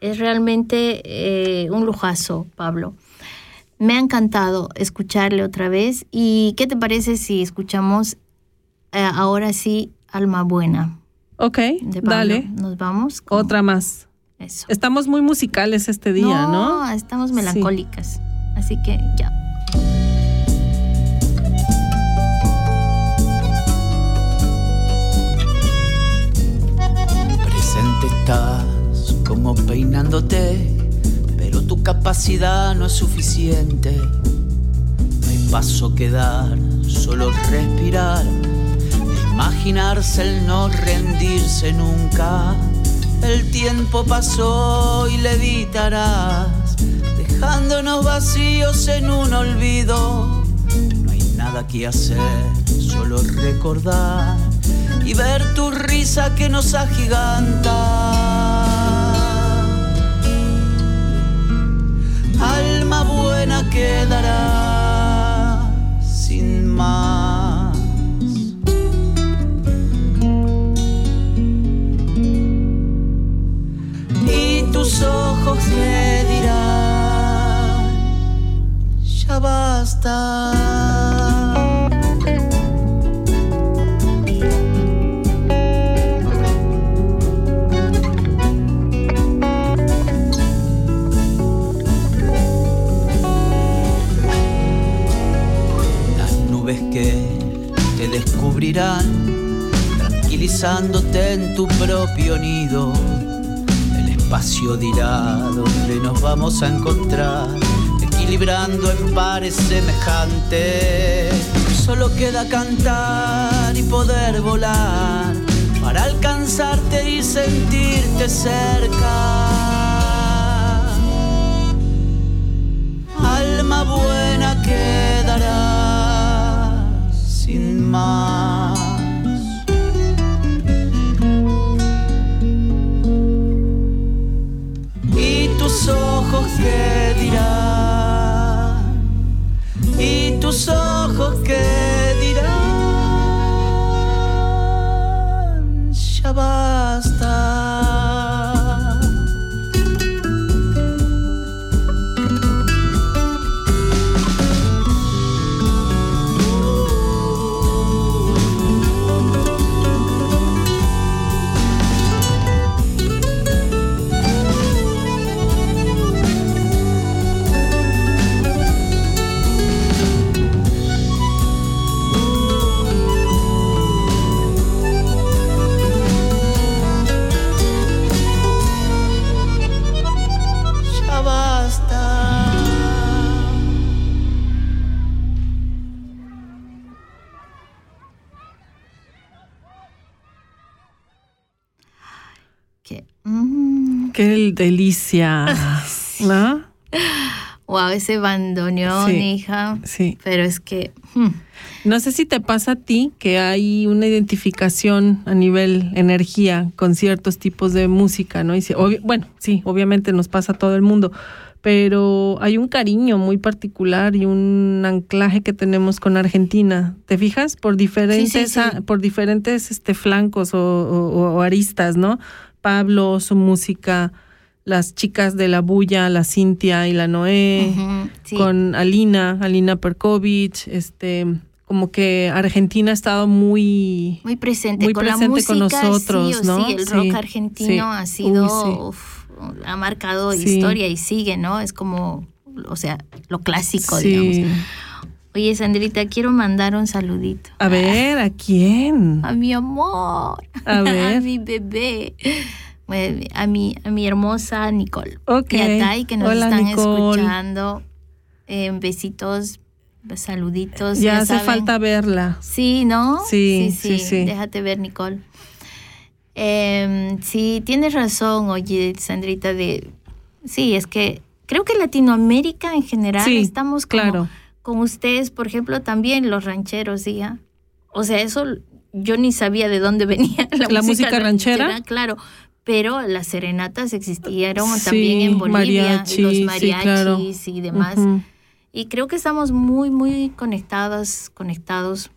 es realmente eh, un lujazo, Pablo. Me ha encantado escucharle otra vez. ¿Y qué te parece si escuchamos eh, ahora sí Alma Buena? Ok, De Pablo? dale, Nos vamos. con otra más. Eso. Estamos muy musicales este día, ¿no? estamos melancólicas. Así que ya. Presente estás como peinándote, pero tu capacidad no es suficiente. No hay paso que dar, solo respirar. Imaginarse el no rendirse nunca. El tiempo pasó y le evitarás, dejándonos vacíos en un olvido. No hay nada que hacer, solo recordar y ver tu risa que nos agiganta. Alma buena quedará sin más. Las nubes que te descubrirán, tranquilizándote en tu propio nido. El espacio dirá dónde nos vamos a encontrar, equilibrando en pares semejantes. Solo queda cantar y poder volar para alcanzarte y sentirte cerca. alma buena quedará sin más. Y tus ojos que dirán, y tus ojos que dirán, ya basta. Qué delicia, ¿no? wow, ese bandoneón, Sí. hija. Sí. Pero es que. hmm, No sé si te pasa a ti que hay una identificación a nivel energía con ciertos tipos de música, ¿no? Y si- bueno, sí, obviamente nos pasa a todo el mundo, pero hay un cariño muy particular y un anclaje que tenemos con Argentina. ¿Te fijas? Por diferentes, sí. por diferentes este, flancos o, o- o aristas, ¿no? Pablo, su música, las chicas de la bulla, la Cintia y la Noé sí. con Alina, Alina Perkovich, este, como que Argentina ha estado muy, muy presente muy con la presente con nosotros, sí o ¿no? sí, el Sí, rock argentino ha sido, Uy, uf, ha marcado historia y sigue, ¿no? Es como, o sea, lo clásico, sí. digamos. Oye, Sandrita, quiero mandar un saludito. A ver, ¿a quién? A mi amor. A ver. mi bebé. eh, a mi, a mi hermosa Nicole. Ok. Y a Tai que nos Hola, están Nicole. escuchando. Eh, besitos, saluditos. Ya ya hace saben. falta verla. Sí, ¿no? Sí, sí, sí. Déjate ver, Nicole. Em, sí, tienes razón, oye, Sandrita, de... Sí, es que creo que Latinoamérica en general Sí, estamos como claro. Con ustedes, por ejemplo, también los rancheros, ¿sí? ya? O sea, eso yo ni sabía de dónde venía la, ¿La música ranchera? Claro, pero las serenatas existieron Sí, también en Bolivia, mariachi, los sí, mariachis claro. y demás. Y creo que estamos muy, muy conectadas, conectados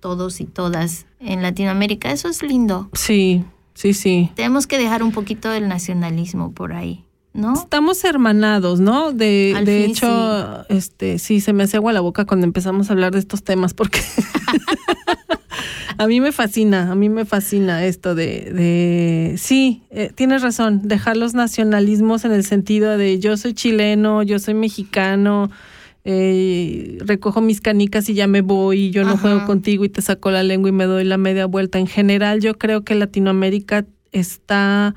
todos y todas en Latinoamérica. Eso es lindo. Sí, sí, sí. Tenemos que dejar un poquito del nacionalismo por ahí, ¿no? Estamos hermanados, ¿no? De, Al de fin, hecho, este, sí, se me hace agua la boca cuando empezamos a hablar de estos temas porque a mí me fascina, a mí me fascina esto de, de sí, eh, tienes razón, dejar los nacionalismos en el sentido de yo soy chileno, yo soy mexicano, eh, recojo mis canicas y ya me voy, yo no Ajá. juego contigo y te saco la lengua y me doy la media vuelta. En general, yo creo que Latinoamérica está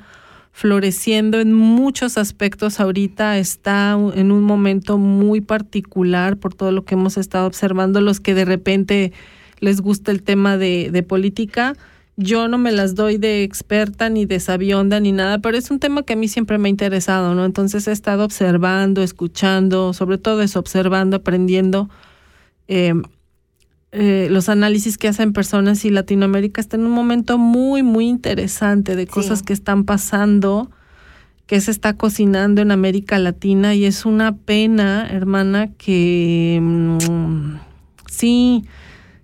floreciendo en muchos aspectos ahorita, está en un momento muy particular por todo lo que hemos estado observando, los que de repente les gusta el tema de, de política. Yo no me las doy de experta ni de sabionda ni nada, pero es un tema que a mí siempre me ha interesado, ¿no? Entonces he estado observando, escuchando, sobre todo eso, observando, aprendiendo eh, eh, los análisis que hacen personas y Latinoamérica está en un momento muy, muy interesante de cosas Sí. que están pasando, que se está cocinando en América Latina y es una pena, hermana, que mm, sí,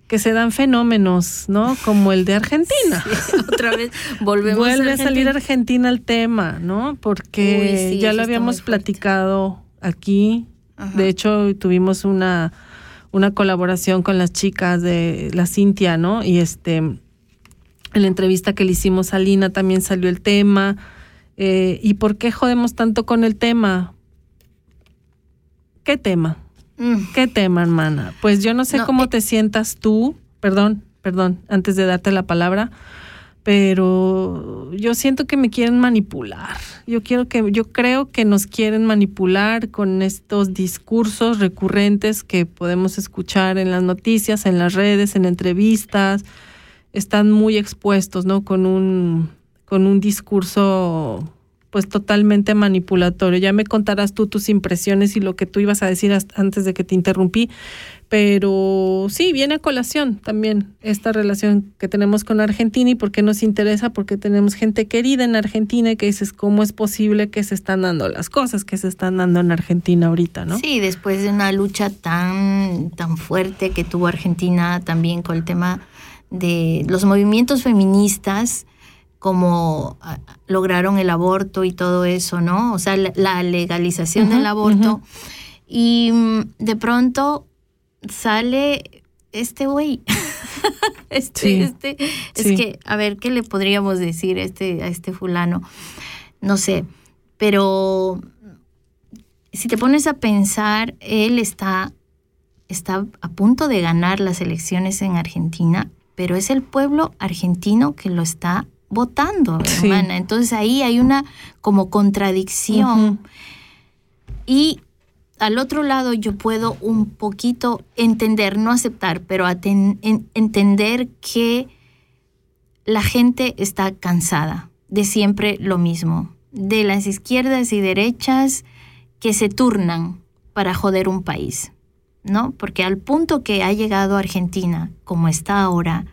que se dan fenómenos, ¿no? Como el de Argentina. Otra vez volvemos Vuelve a salir Argentina. Al tema, ¿no? Porque Uy, sí, ya lo habíamos platicado aquí. Ajá. De hecho, tuvimos una, una colaboración con las chicas de la Cintia, ¿no? Y este, en la entrevista que le hicimos a Lina también salió el tema. Eh, ¿Y por qué jodemos tanto con el tema? ¿Qué tema? Mm, ¿Qué tema, hermana? Pues yo no sé No, cómo eh. te sientas tú, perdón, perdón, antes de darte la palabra, pero yo siento que me quieren manipular. Yo quiero que yo creo que nos quieren manipular con estos discursos recurrentes que podemos escuchar en las noticias, en las redes, en entrevistas. Están muy expuestos, ¿no? Con un con un discurso pues totalmente manipulatorio. Ya me contarás tú tus impresiones y lo que tú ibas a decir antes de que te interrumpí, pero sí, viene a colación también esta relación que tenemos con Argentina y por qué nos interesa, porque tenemos gente querida en Argentina y que dices, ¿cómo es posible que se están dando las cosas que se están dando en Argentina ahorita, no? Sí, después de una lucha tan, tan fuerte que tuvo Argentina también con el tema de los movimientos feministas, como ah, lograron el aborto y todo eso, ¿no? O sea, la, legalización del aborto. Y mm, de pronto sale este güey. este, Sí, este, es que, a ver, ¿qué le podríamos decir a este, a este fulano? No sé, pero si te pones a pensar, él está, está a punto de ganar las elecciones en Argentina, pero es el pueblo argentino que lo está votando, Sí. hermana. Entonces ahí hay una como contradicción. Y al otro lado yo puedo un poquito entender, no aceptar, pero aten- en- entender que la gente está cansada de siempre lo mismo, de las izquierdas y derechas que se turnan para joder un país, ¿no? Porque al punto que ha llegado Argentina, como está ahora,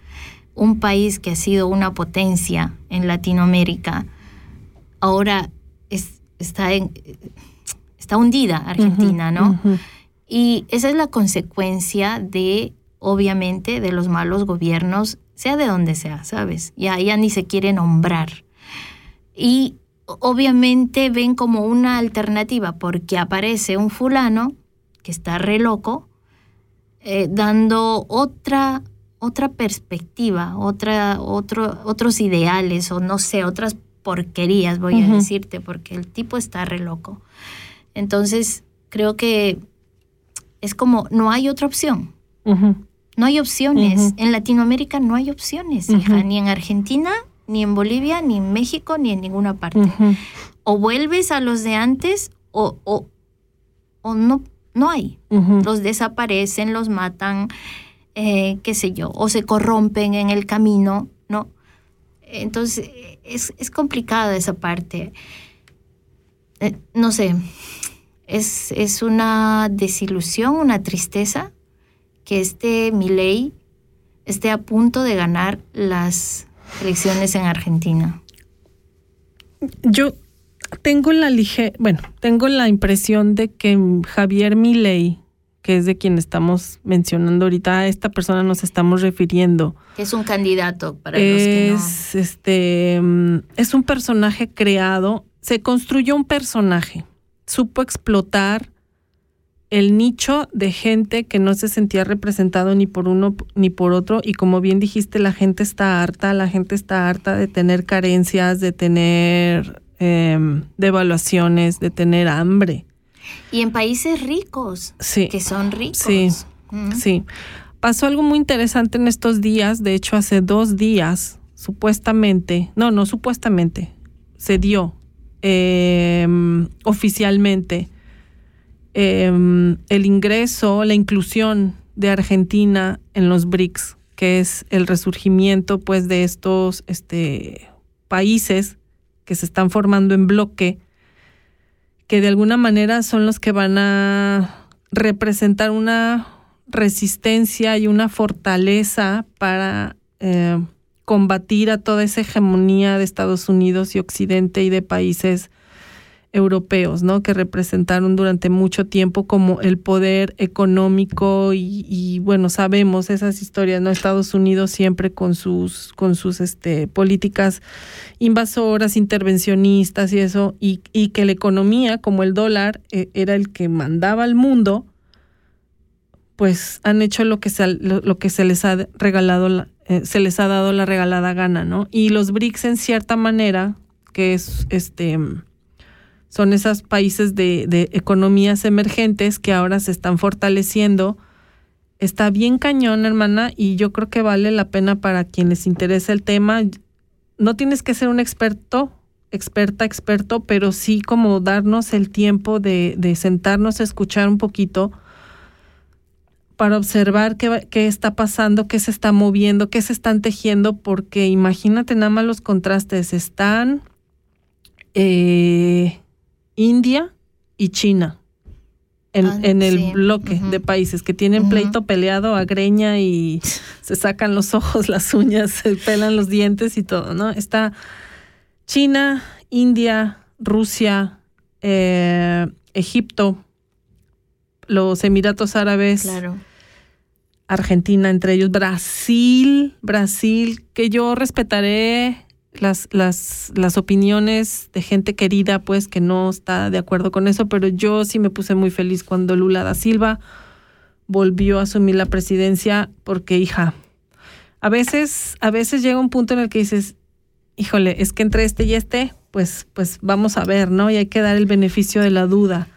un país que ha sido una potencia en Latinoamérica, ahora es- está, en, está hundida Argentina, ¿no? Y esa es la consecuencia de, obviamente, de los malos gobiernos, sea de donde sea, ¿sabes? Ya, ya ni se quiere nombrar. Y obviamente ven como una alternativa porque aparece un fulano que está re loco, eh, dando otra, otra perspectiva, otra, otro, otros ideales o no sé, otras porquerías, voy a decirte, porque el tipo está re loco. Entonces, creo que es como, no hay otra opción. No hay opciones. En Latinoamérica no hay opciones, hija, ni en Argentina ni en Bolivia, ni en México, ni en ninguna parte. O vuelves a los de antes o, o, o no, no hay. Los desaparecen, los matan, eh, qué sé yo, o se corrompen en el camino, ¿no? Entonces, es, es complicada esa parte. Eh, no sé, es, es una desilusión, una tristeza que este Milei esté a punto de ganar las elecciones en Argentina. Yo tengo la lige bueno, tengo la impresión de que Javier Milei, que es de quien estamos mencionando ahorita, a esta persona nos estamos refiriendo. Es un candidato para los que no. Es este mm, es un personaje creado, se construyó un personaje, supo explotar el nicho de gente que no se sentía representado ni por uno ni por otro y como bien dijiste la gente está harta, la gente está harta de tener carencias, de tener em, devaluaciones, de tener hambre. Y en países ricos, Sí. que son ricos. Sí. Mm. Sí. Pasó algo muy interesante en estos días. De hecho, hace dos días, supuestamente, no, no supuestamente, se dio eh, oficialmente eh, el ingreso, la inclusión de Argentina en los BRICS, que es el resurgimiento, pues, de estos este, países que se están formando en bloque, que de alguna manera son los que van a representar una resistencia y una fortaleza para eh, combatir a toda esa hegemonía de Estados Unidos y Occidente y de países europeos, ¿no? Que representaron durante mucho tiempo como el poder económico y, bueno, sabemos esas historias, ¿no? Estados Unidos siempre con sus, con sus este, políticas invasoras, intervencionistas y eso, y, que la economía, como el dólar, eh, era el que mandaba al mundo, pues han hecho lo que se, lo, que se les ha regalado, la, eh, se les ha dado la regalada gana, ¿no? Y los BRICS en cierta manera, que es este son esos países de, de, economías emergentes que ahora se están fortaleciendo. Está bien cañón, hermana, y yo creo que vale la pena para quien les interesa el tema. No tienes que ser un experto, experta, experto, pero sí como darnos el tiempo de, de sentarnos a escuchar un poquito para observar qué, qué, está pasando, qué se está moviendo, qué se están tejiendo, porque imagínate nada más los contrastes. Están eh, India y China en, Ah, en el sí. bloque de países que tienen pleito peleado a greña y se sacan los ojos, las uñas, se pelan los dientes y todo, ¿no? Está China, India, Rusia, eh, Egipto, los Emiratos Árabes, Claro. Argentina entre ellos, Brasil, Brasil, que yo respetaré las, las, las opiniones de gente querida, pues que no está de acuerdo con eso, pero yo sí me puse muy feliz cuando Lula da Silva volvió a asumir la presidencia, porque hija, a veces, a veces llega un punto en el que dices, híjole, es que entre este y este, pues, pues vamos a ver, ¿no? Y hay que dar el beneficio de la duda.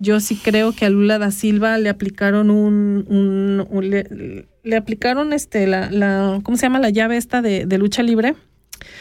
Yo sí creo que a Lula da Silva le aplicaron un, un- le, aplicaron este la, la ¿cómo se llama la llave esta de lucha libre?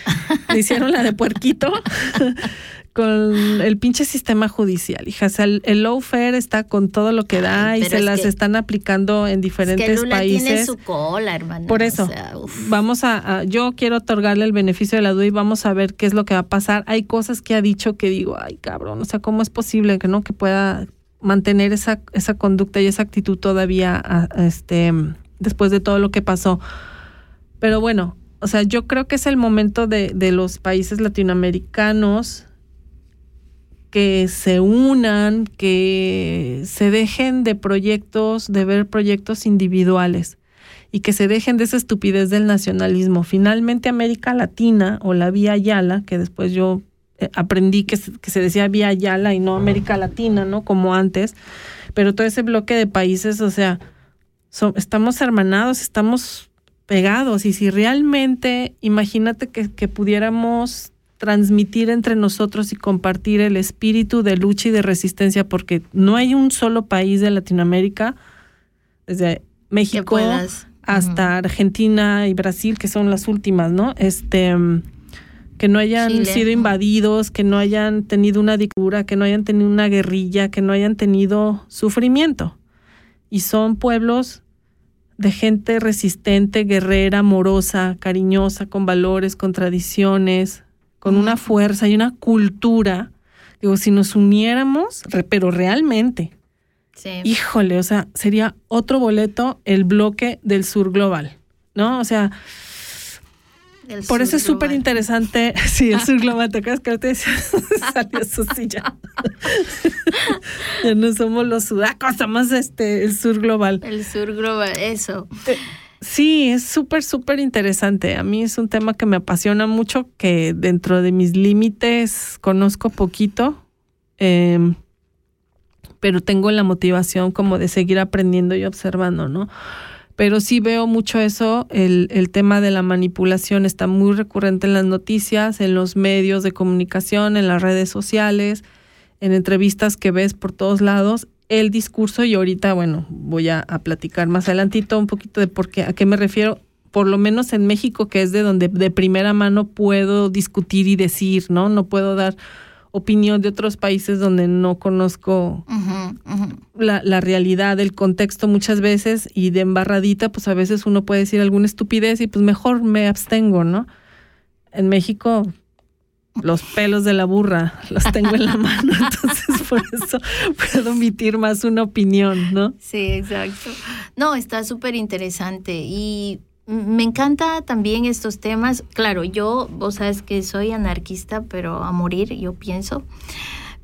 Le hicieron la de puerquito con el pinche sistema judicial. Hija, o sea, el, el lawfare está con todo lo que da Ay, y se es las están aplicando en Es diferentes que Lula países. tiene su cola, hermana. Por eso, o sea, uf. vamos a, a- yo quiero otorgarle el beneficio de la duda y vamos a ver qué es lo que va a pasar. Hay cosas que ha dicho que digo, ay cabrón, o sea, ¿cómo es posible que no que pueda mantener esa, esa conducta y esa actitud todavía a- a este después de todo lo que pasó? Pero bueno, o sea, yo creo que es el momento de, de los países latinoamericanos que se unan, que se dejen de proyectos, de ver proyectos individuales y que se dejen de esa estupidez del nacionalismo. Finalmente América Latina o la Vía Yala, que después yo eh, aprendí que, se- que se decía Vía Yala y no América Latina, ¿no? Como antes, pero todo ese bloque de países, o sea, estamos hermanados, estamos pegados y si realmente, imagínate que, que pudiéramos transmitir entre nosotros y compartir el espíritu de lucha y de resistencia, porque no hay un solo país de Latinoamérica, desde México hasta Argentina y Brasil, que son las últimas, ¿no? Este, que no hayan Chile. sido invadidos, que no hayan tenido una dictadura, que no hayan tenido una guerrilla, que no hayan tenido sufrimiento. Y son pueblos de gente resistente, guerrera, amorosa, cariñosa, con valores, con tradiciones, con una fuerza y una cultura. Digo, si nos uniéramos, pero realmente, Sí. híjole, o sea, sería otro boleto el bloque del sur global, ¿no? O sea, El por eso es súper interesante. Sí, el sur global, ¿te acuerdas que ahorita salió su silla? ya no somos los sudacos, somos este, el sur global. El sur global, eso. Sí, es súper, súper interesante. A mí es un tema que me apasiona mucho, que dentro de mis límites conozco poquito, eh, pero tengo la motivación como de seguir aprendiendo y observando, ¿no? Pero sí veo mucho eso, el, el tema de la manipulación está muy recurrente en las noticias, en los medios de comunicación, en las redes sociales, en entrevistas que ves por todos lados, el discurso y ahorita, bueno, voy a, platicar más adelantito un poquito de por qué, a qué me refiero, por lo menos en México, que es de donde de primera mano puedo discutir y decir, ¿no? No puedo dar opinión de otros países donde no conozco la, la realidad, el contexto muchas veces y de embarradita, pues a veces uno puede decir alguna estupidez y pues mejor me abstengo, ¿no? En México los pelos de la burra los tengo en la mano, entonces por eso puedo emitir más una opinión, ¿no? Sí, exacto. No, está súper interesante y me encanta también estos temas. Claro, yo, vos sabes que soy anarquista, pero a morir, yo pienso.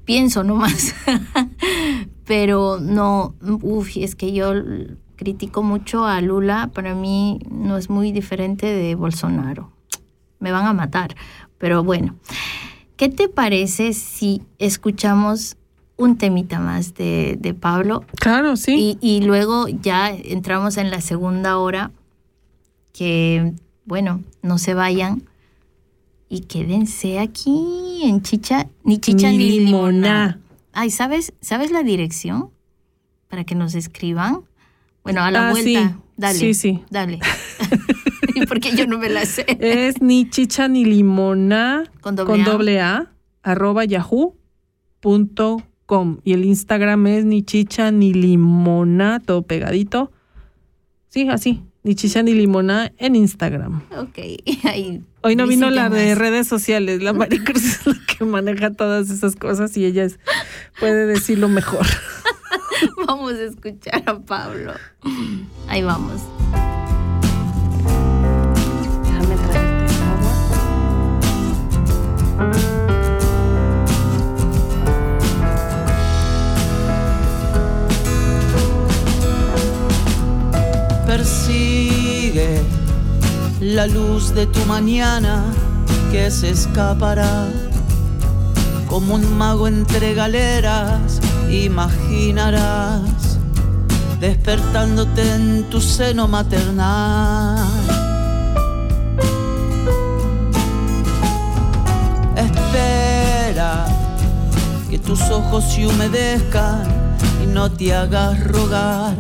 Pienso nomás. pero no, uff, es que yo critico mucho a Lula. Para mí no es muy diferente de Bolsonaro. Me van a matar. Pero bueno, ¿qué te parece si escuchamos un temita más de, de Pablo? Claro, sí. Y, y luego ya entramos en la segunda hora, que bueno, no se vayan y quédense aquí en chicha, ni chicha ni, Ni limoná. Ay, ¿sabes, ¿sabes la dirección? Para que nos escriban. Bueno, a la Ah, vuelta, sí. dale. Sí, sí. Dale. Porque yo no me la sé. Es ni chicha ni limona Con doble con A. doble A, arroba yahoo punto com. Y el Instagram es ni chicha ni limona, todo pegadito. Sí, así, ni chicha ni limona en Instagram. Ok. Ahí Hoy no vino la de redes sociales, la Maricruz es la que maneja todas esas cosas y ella es- puede decirlo mejor. Vamos a escuchar a Pablo. Ahí vamos. Déjame traerte agua. Persigue la luz de tu mañana que se escapará. Como un mago entre galeras, imaginarás despertándote en tu seno maternal. Espera que tus ojos se humedezcan y no te hagas rogar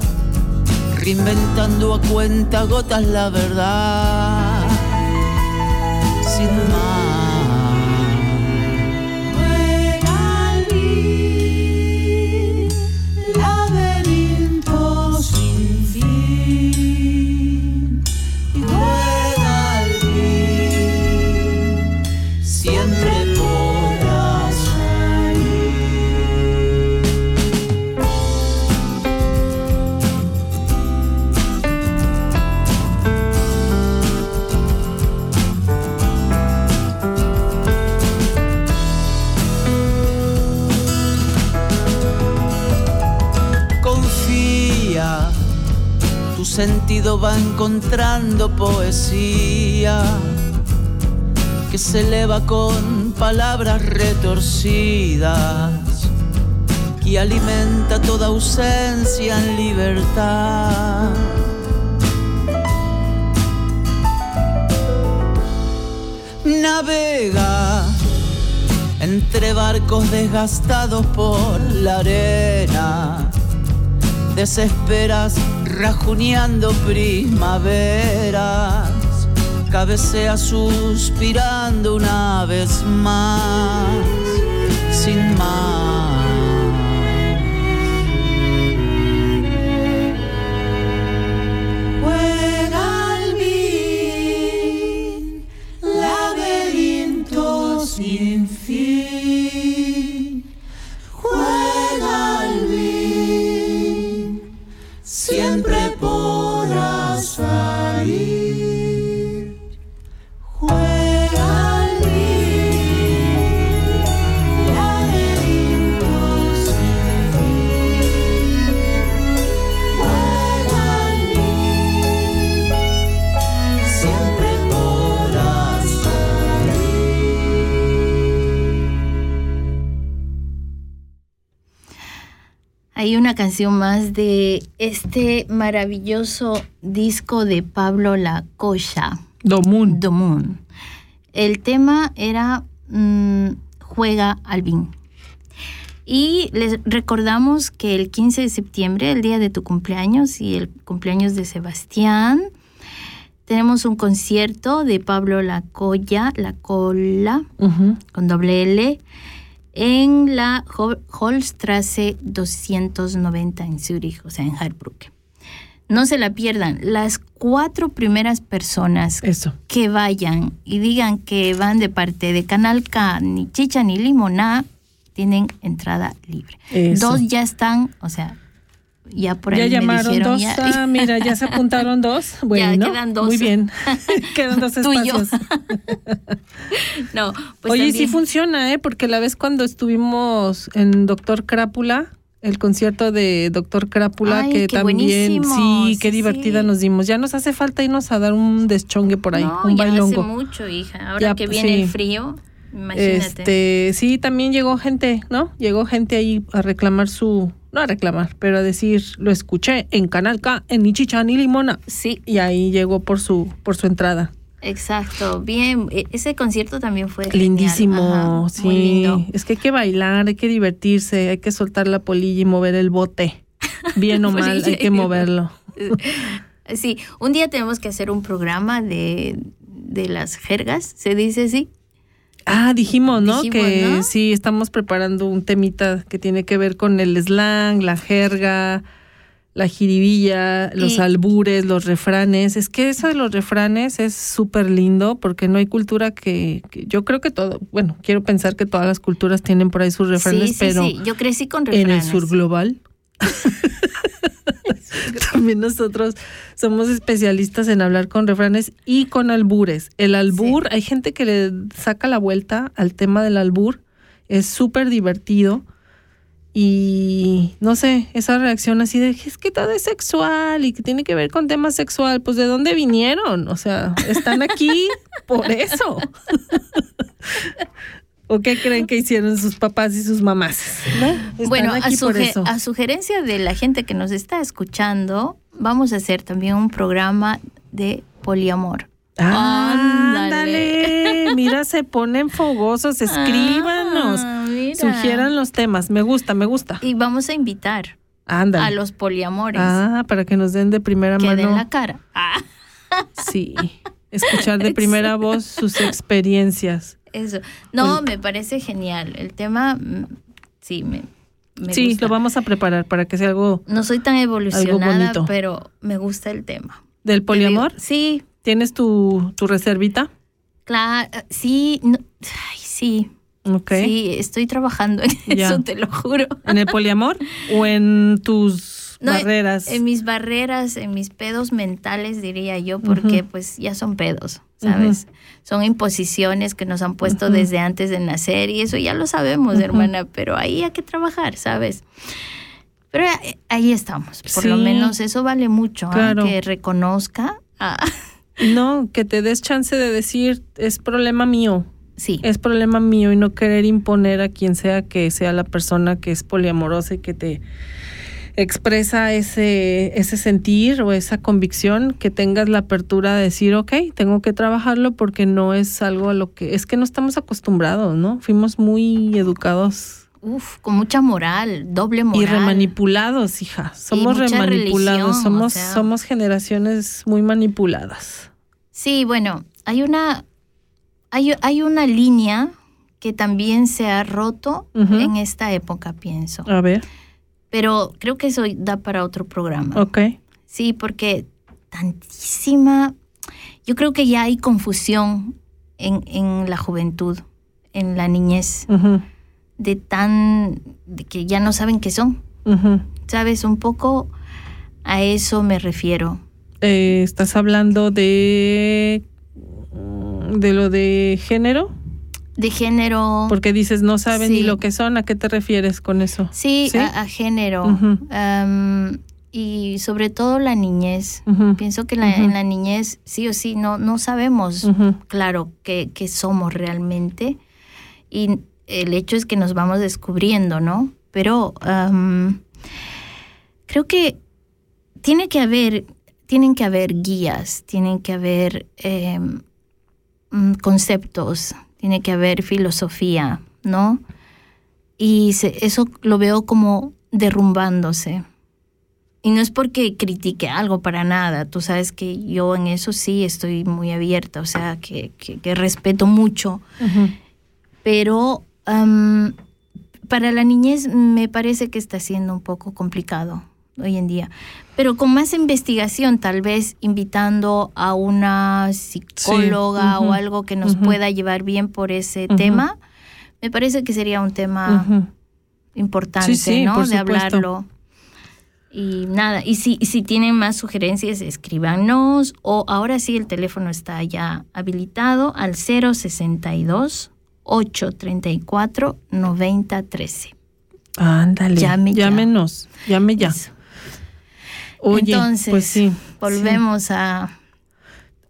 reinventando a cuenta gotas la verdad. Sentido va encontrando poesía que se eleva con palabras retorcidas, que alimenta toda ausencia en libertad. Navega entre barcos desgastados por la arena desesperas rajuneando primaveras, cabecea suspirando una vez más, sin más. Una canción más de este maravilloso disco de Pablo La Cocha, Domun. Domun. El tema era mm, Juega Alvin. Y les recordamos que el 15 de septiembre, el día de tu cumpleaños y el cumpleaños de Sebastián, tenemos un concierto de Pablo La Colla, La Cola, Ujú. con doble L, en la Hol- Holstrasse 290 en Zurich, o sea, en Heilbronn. No se la pierdan. Las cuatro primeras personas Eso. que vayan y digan que van de parte de Canal K, ni chicha ni limoná, tienen entrada libre. Eso. Dos ya están, o sea, ya por ahí ya me llamaron dijeron dos. ya- Ah, mira, ya se apuntaron dos. Bueno, quedan dos. Muy bien. quedan dos Tú y yo. espacios. no, pues Oye, y sí también- funciona, ¿eh? Porque la vez cuando estuvimos en Doctor Crápula, el concierto de Doctor Crápula, Ay, que también, buenísimo. sí, qué Sí, divertida sí. nos dimos. Ya nos hace falta irnos a dar un deschongue por ahí, no, un ya bailongo. hace mucho, hija. Ahora Ya, que viene sí. el frío, imagínate. Este, sí, también llegó gente, ¿no? Llegó gente ahí a reclamar su, no a reclamar, pero a decir, lo escuché en Canal K, en ni chicha ni limona. Sí, Y ahí llegó por su, por su entrada. exacto. Bien, e- ese concierto también fue. Lindísimo, Ajá, sí. Muy lindo. Es que hay que bailar, hay que divertirse, hay que soltar la polilla y mover el bote. Bien o mal, hay que moverlo. Sí, un día tenemos que hacer un programa de, de las jergas, ¿se dice así? Ah, dijimos, ¿no? Dijimos, que ¿no? sí, estamos preparando un temita que tiene que ver con el slang, la jerga, la jiribilla, los albures, los refranes. Es que eso de los refranes es súper lindo porque no hay cultura que, que- Yo creo que todo... Bueno, quiero pensar que todas las culturas tienen por ahí sus refranes, sí, sí, pero... sí. Yo crecí con en refranes. el sur global. También nosotros somos especialistas en hablar con refranes y con albures. El albur, hay gente que le saca la vuelta al tema del albur, es súper divertido y no sé, esa reacción así de es que todo es sexual y que tiene que ver con tema sexual, pues de dónde vinieron, o sea, están aquí por eso. ¿O qué creen que hicieron sus papás y sus mamás? Bueno, a, suge- a sugerencia de la gente que nos está escuchando, vamos a hacer también un programa de poliamor. Ándale, mira, se ponen fogosos, escríbanos, Ah, sugieran los temas, me gusta, me gusta. Y vamos a invitar Ándale. a los poliamores Ah, para que nos den de primera que den mano. la cara. Ah, Sí, escuchar de primera voz sus experiencias. Eso. No, me parece genial. El tema, mm, sí, me, me sí, gusta. lo vamos a preparar para que sea algo No soy tan evolucionada, pero me gusta el tema. del poliamor. Sí, ¿Tienes tu, tu reservita? claro, sí, no- ay, sí, Ok. sí, estoy trabajando en Ya. eso, te lo juro. ¿En el poliamor o en tus No, barreras? En mis barreras, en mis pedos mentales, diría yo, porque pues ya son pedos, ¿sabes? Son imposiciones que nos han puesto desde antes de nacer y eso ya lo sabemos, hermana, pero ahí hay que trabajar, ¿sabes? Pero ahí estamos, por lo menos eso vale mucho, ¿ah? Claro. que reconozca. ah, No, que te des chance de decir, es problema mío, sí, es problema mío y no querer imponer a quien sea que sea la persona que es poliamorosa y que te expresa ese, ese sentir o esa convicción, que tengas la apertura de decir, ok, tengo que trabajarlo porque no es algo a lo que, es que no estamos acostumbrados, ¿no? Fuimos muy educados uf, con mucha moral, doble moral. y remanipulados, hija. Somos remanipulados, religión, somos, o sea. somos generaciones muy manipuladas. Sí, bueno, hay una, hay, hay una línea que también se ha roto en esta época, pienso. A ver, Pero creo que eso da para otro programa. ok. Sí, porque tantísima, yo creo que ya hay confusión en, en la juventud, en la niñez, Ujú, de tan, de que ya no saben qué son. ujú. ¿Sabes? Un poco a eso me refiero. Eh, ¿Estás hablando de, de lo de género? De género. Porque dices no saben ni lo que son. ¿A qué te refieres con eso? Sí, ¿Sí? A, a género. Y sobre todo la niñez. Pienso que la- en la niñez, sí o sí, no, no sabemos, claro, qué, qué somos realmente. Y el hecho es que nos vamos descubriendo, ¿no? Pero creo que tiene que haber, tienen que haber guías, tienen que haber em, mm, conceptos, tiene que haber filosofía, ¿no? Y se- eso lo veo como derrumbándose. Y no es porque critique algo para nada, tú sabes que yo en eso sí estoy muy abierta, o sea, que, que- que respeto mucho, pero para la niñez me parece que está siendo un poco complicado hoy en día. Pero con más investigación, tal vez invitando a una psicóloga o algo que nos pueda llevar bien por ese tema, me parece que sería un tema importante, Sí, sí, ¿no? por de supuesto. hablarlo. Y nada, y si, y si tienen más sugerencias, escríbanos. O ahora sí, el teléfono está ya habilitado al 062 834 9013. Ándale. Llame ya. Llámenos. Llame ya. Eso. Oye, Entonces, pues sí. volvemos a.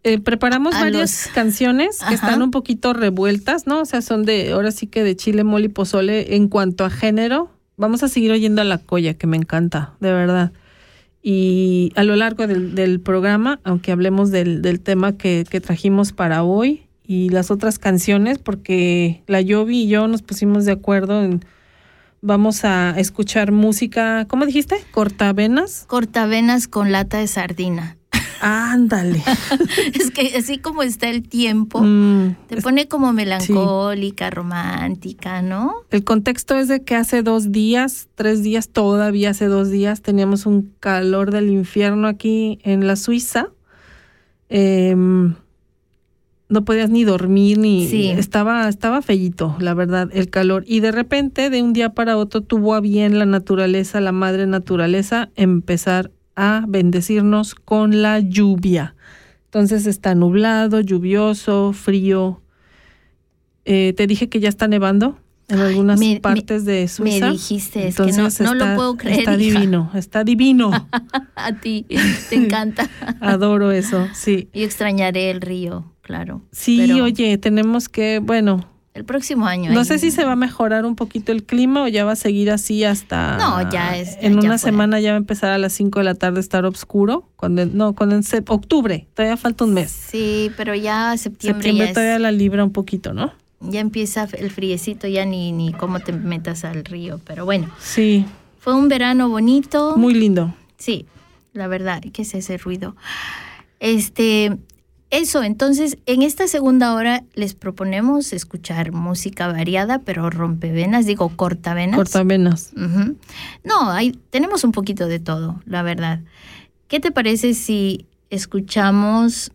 Eh, preparamos A varias los- canciones que Ajá. están un poquito revueltas, ¿no? O sea, son de, ahora sí que de chile, mole y pozole en cuanto a género. Vamos a seguir oyendo a la colla, que me encanta, de verdad. Y a lo largo del, del programa, aunque hablemos del, del tema que, que trajimos para hoy y las otras canciones, porque la Yovi y yo nos pusimos de acuerdo en, vamos a escuchar música, ¿cómo dijiste? Cortavenas. Cortavenas con lata de sardina. Ándale. es que así como está el tiempo, Mm, te pone como melancólica, romántica, ¿no? El contexto es de que hace dos días, tres días, todavía hace dos días, teníamos un calor del infierno aquí en la Suiza. Em, no podías ni dormir ni Sí. estaba estaba fellito, la verdad, el calor y de repente de un día para otro tuvo a bien la naturaleza, la madre naturaleza empezar a bendecirnos con la lluvia. Entonces está nublado, lluvioso, frío. Eh, te dije que ya está nevando en algunas me- partes de Suiza. Me dijiste, es que no, lo puedo creer. Está hija. divino, está divino. A ti, te encanta. Adoro eso, sí. Yo extrañaré el río, claro. Sí, Pero oye, tenemos que, bueno, El próximo año. no ahí- sé si se va a mejorar un poquito el clima o ya va a seguir así hasta... No, ya es- En ya una semana ya va a empezar a las 5 de la tarde a estar oscuro. Cuando, no, cuando en octubre, todavía falta un mes. Sí, pero ya septiembre, Septiembre ya, es- todavía la libra un poquito, ¿no? ya empieza el friecito, ya ni, ni cómo te metas al río. Pero bueno, Sí, fue un verano bonito. muy lindo. Sí, la verdad, ¿qué es ese ruido? Este, eso, entonces, en esta segunda hora les proponemos escuchar música variada, pero rompevenas, digo cortavenas. Cortavenas. Ujú. No, hay, tenemos un poquito de todo, la verdad. ¿Qué te parece si escuchamos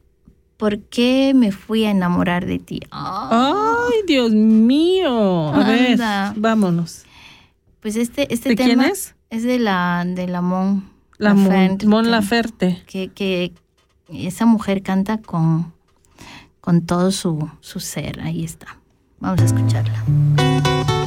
¿Por qué me fui a enamorar de ti? ¡Ay, Dios mío! A ver, vámonos. pues este, este ¿De tema quién es? es de la, de la Mon. La Mon, Laferte, Mon Laferte. Que, que esa mujer canta con, con todo su, su ser. Ahí está. Vamos a escucharla.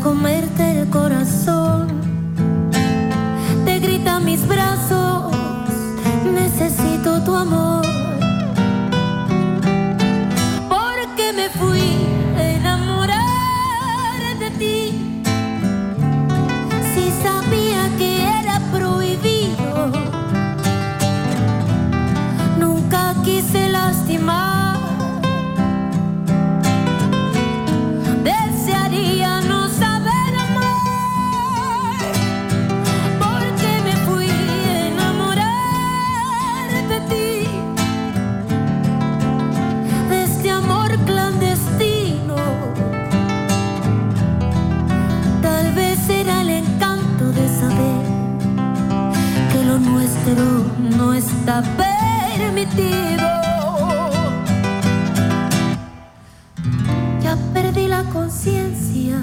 Comerte el corazón. Te grita mis brazos. Necesito tu amor. Está permitido. Ya perdí la conciencia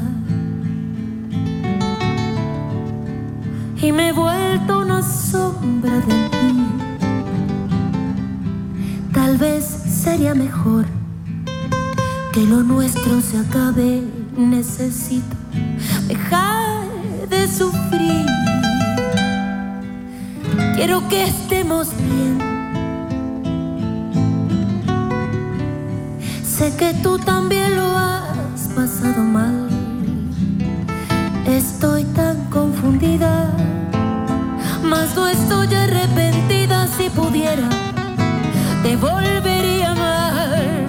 y me he vuelto una sombra de ti. Tal vez sería mejor que lo nuestro se acabe. Necesito dejar de sufrir. Quiero que estemos Sé que tú también lo has pasado mal. Estoy tan confundida, mas no estoy arrepentida. Si pudiera, te volvería a amar.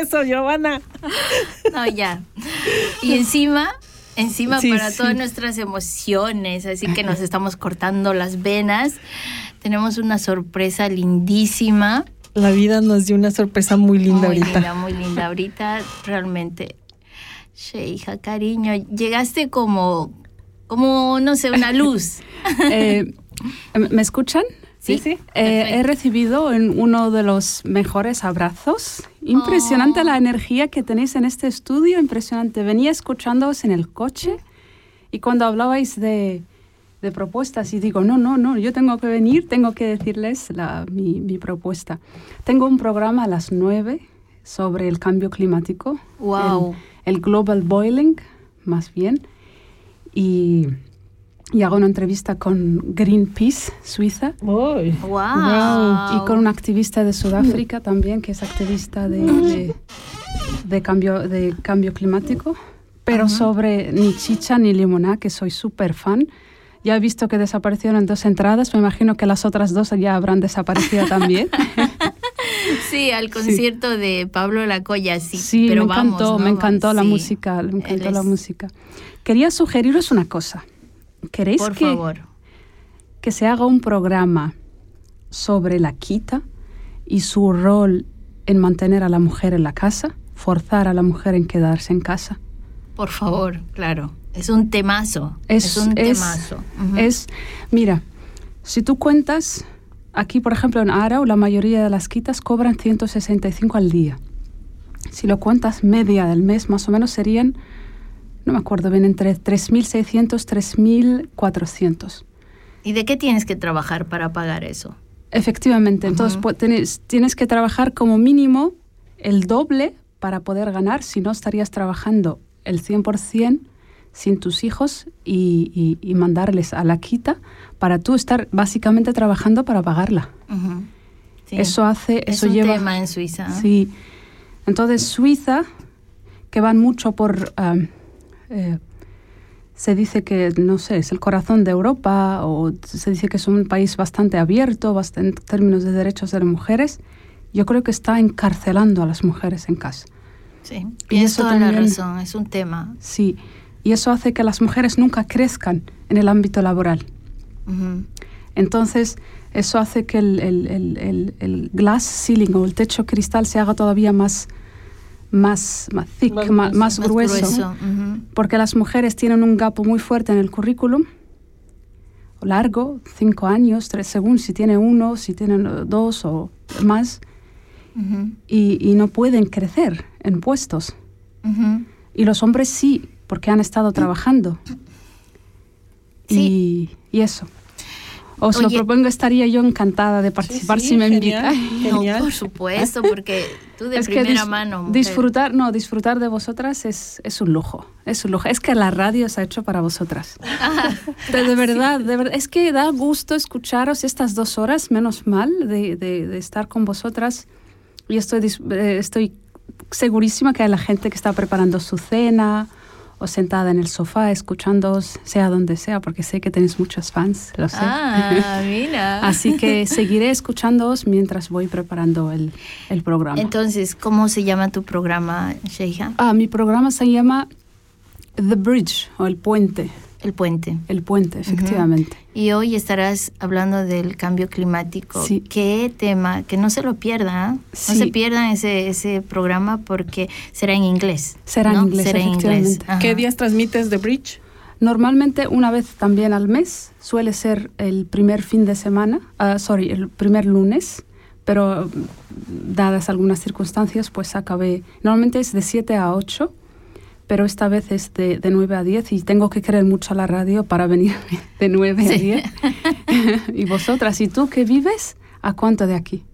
Eso, Giovanna? No, ya. Y encima, encima Sí, para sí. todas nuestras emociones, así que nos estamos cortando las venas. Tenemos una sorpresa lindísima. La vida nos dio una sorpresa muy linda muy ahorita. linda, muy linda. Ahorita realmente, hija, cariño, llegaste como, como, no sé, una luz. Eh, ¿Me escuchan? Sí, sí. Eh, he recibido en uno de los mejores abrazos. Impresionante Oh. la energía que tenéis en este estudio, impresionante. Venía escuchándoos en el coche y cuando hablabais de, de propuestas y digo, no, no, no, yo tengo que venir, tengo que decirles la- mi, mi propuesta. Tengo un programa a las 9 sobre el cambio climático. Wow. El, el global boiling, más bien. Y, y hago una entrevista con Greenpeace, Suiza. Uy. Wow. Y con una activista de Sudáfrica también, que es activista de, de, de cambio, de cambio climático. Pero sobre ni chicha ni limoná, que soy súper fan. Ya he visto que desaparecieron dos entradas, me imagino que las otras dos ya habrán desaparecido también. Sí, al concierto de Pablo Lacoya, sí. Sí, pero me encantó, vamos, ¿no? me encantó la Sí. música, me Él encantó la es- música. Quería sugeriros una cosa. ¿Queréis Por que, favor. que se haga un programa sobre la quita y su rol en mantener a la mujer en la casa, forzar a la mujer en quedarse en casa? Por favor, claro. Es un temazo. Es, un es- temazo. Es- mira, si tú cuentas, aquí por ejemplo en Arau la mayoría de las quitas cobran 165 al día. Si lo cuentas media del mes, más o menos serían, no me acuerdo bien, entre 3.600, 3.400. ¿Y de qué tienes que trabajar para pagar eso? Efectivamente, entonces Ujú. pu- tienes, que trabajar como mínimo el doble para poder ganar, si no estarías trabajando el 100% sin tus hijos y, y- y mandarles a la quita para tú estar básicamente trabajando para pagarla. Sí. Eso hace, es eso un lleva... tema en Suiza. Sí. Entonces Suiza, que van mucho por... am, eh, se dice que, no sé, es el corazón de Europa o se dice que es un país bastante abierto bast- en términos de derechos de las mujeres. Yo creo que está encarcelando a las mujeres en casa. Sí, Y eso toda la razón. Es un tema. Sí. Y eso hace que las mujeres nunca crezcan en el ámbito laboral. Entonces, eso hace que el- el- el- el glass ceiling o el techo cristal se haga todavía más, más, más thick, Más grueso. más, Más grueso. grueso. Ujú. Porque las mujeres tienen un gap muy fuerte en el currículum, largo, cinco años, tres, según si tiene uno, si tienen dos o más, y, y no pueden crecer en puestos. Y los hombres sí, porque han estado trabajando. Sí. Y, y eso. Os lo Oye. propongo, estaría yo encantada de participar sí, si me genial. invitáis. No, Genial. por supuesto, porque tú de Es que primera dis- mano. mujer. disfrutar, no, disfrutar de vosotras es, es un lujo, es un lujo. Es que la radio se ha hecho para vosotras. de, de verdad, de verdad, es que da gusto escucharos estas dos horas, menos mal, de, de- de estar con vosotras. Y estoy, eh, estoy segurísima que hay la gente que está preparando su cena o sentada en el sofá escuchándoos, sea donde sea, porque sé que tenéis muchos fans, lo sé. Ah, mira. Así que seguiré escuchándoos mientras voy preparando el, el programa. Entonces, ¿cómo se llama tu programa, Sheikha? Ah, mi programa se llama The Bridge o El Puente. El puente. El Puente, efectivamente. Y hoy estarás hablando del cambio climático. Sí. Qué tema, que no se lo pierdan. ¿ah? No se pierdan ese, ese programa porque será en inglés. Será en inglés, Será en inglés. efectivamente. Ajá. ¿Qué días transmites The Bridge? Normalmente una vez también al mes, suele ser el primer fin de semana, ah, sorry, el primer lunes, pero mm, dadas algunas circunstancias, pues acabé, normalmente es de 7 a 8, pero esta vez es de, de 9 a 10 y tengo que querer mucho a la radio para venir de 9 a Sí. 10. y vosotras, ¿y tú qué vives? ¿A cuánto de aquí?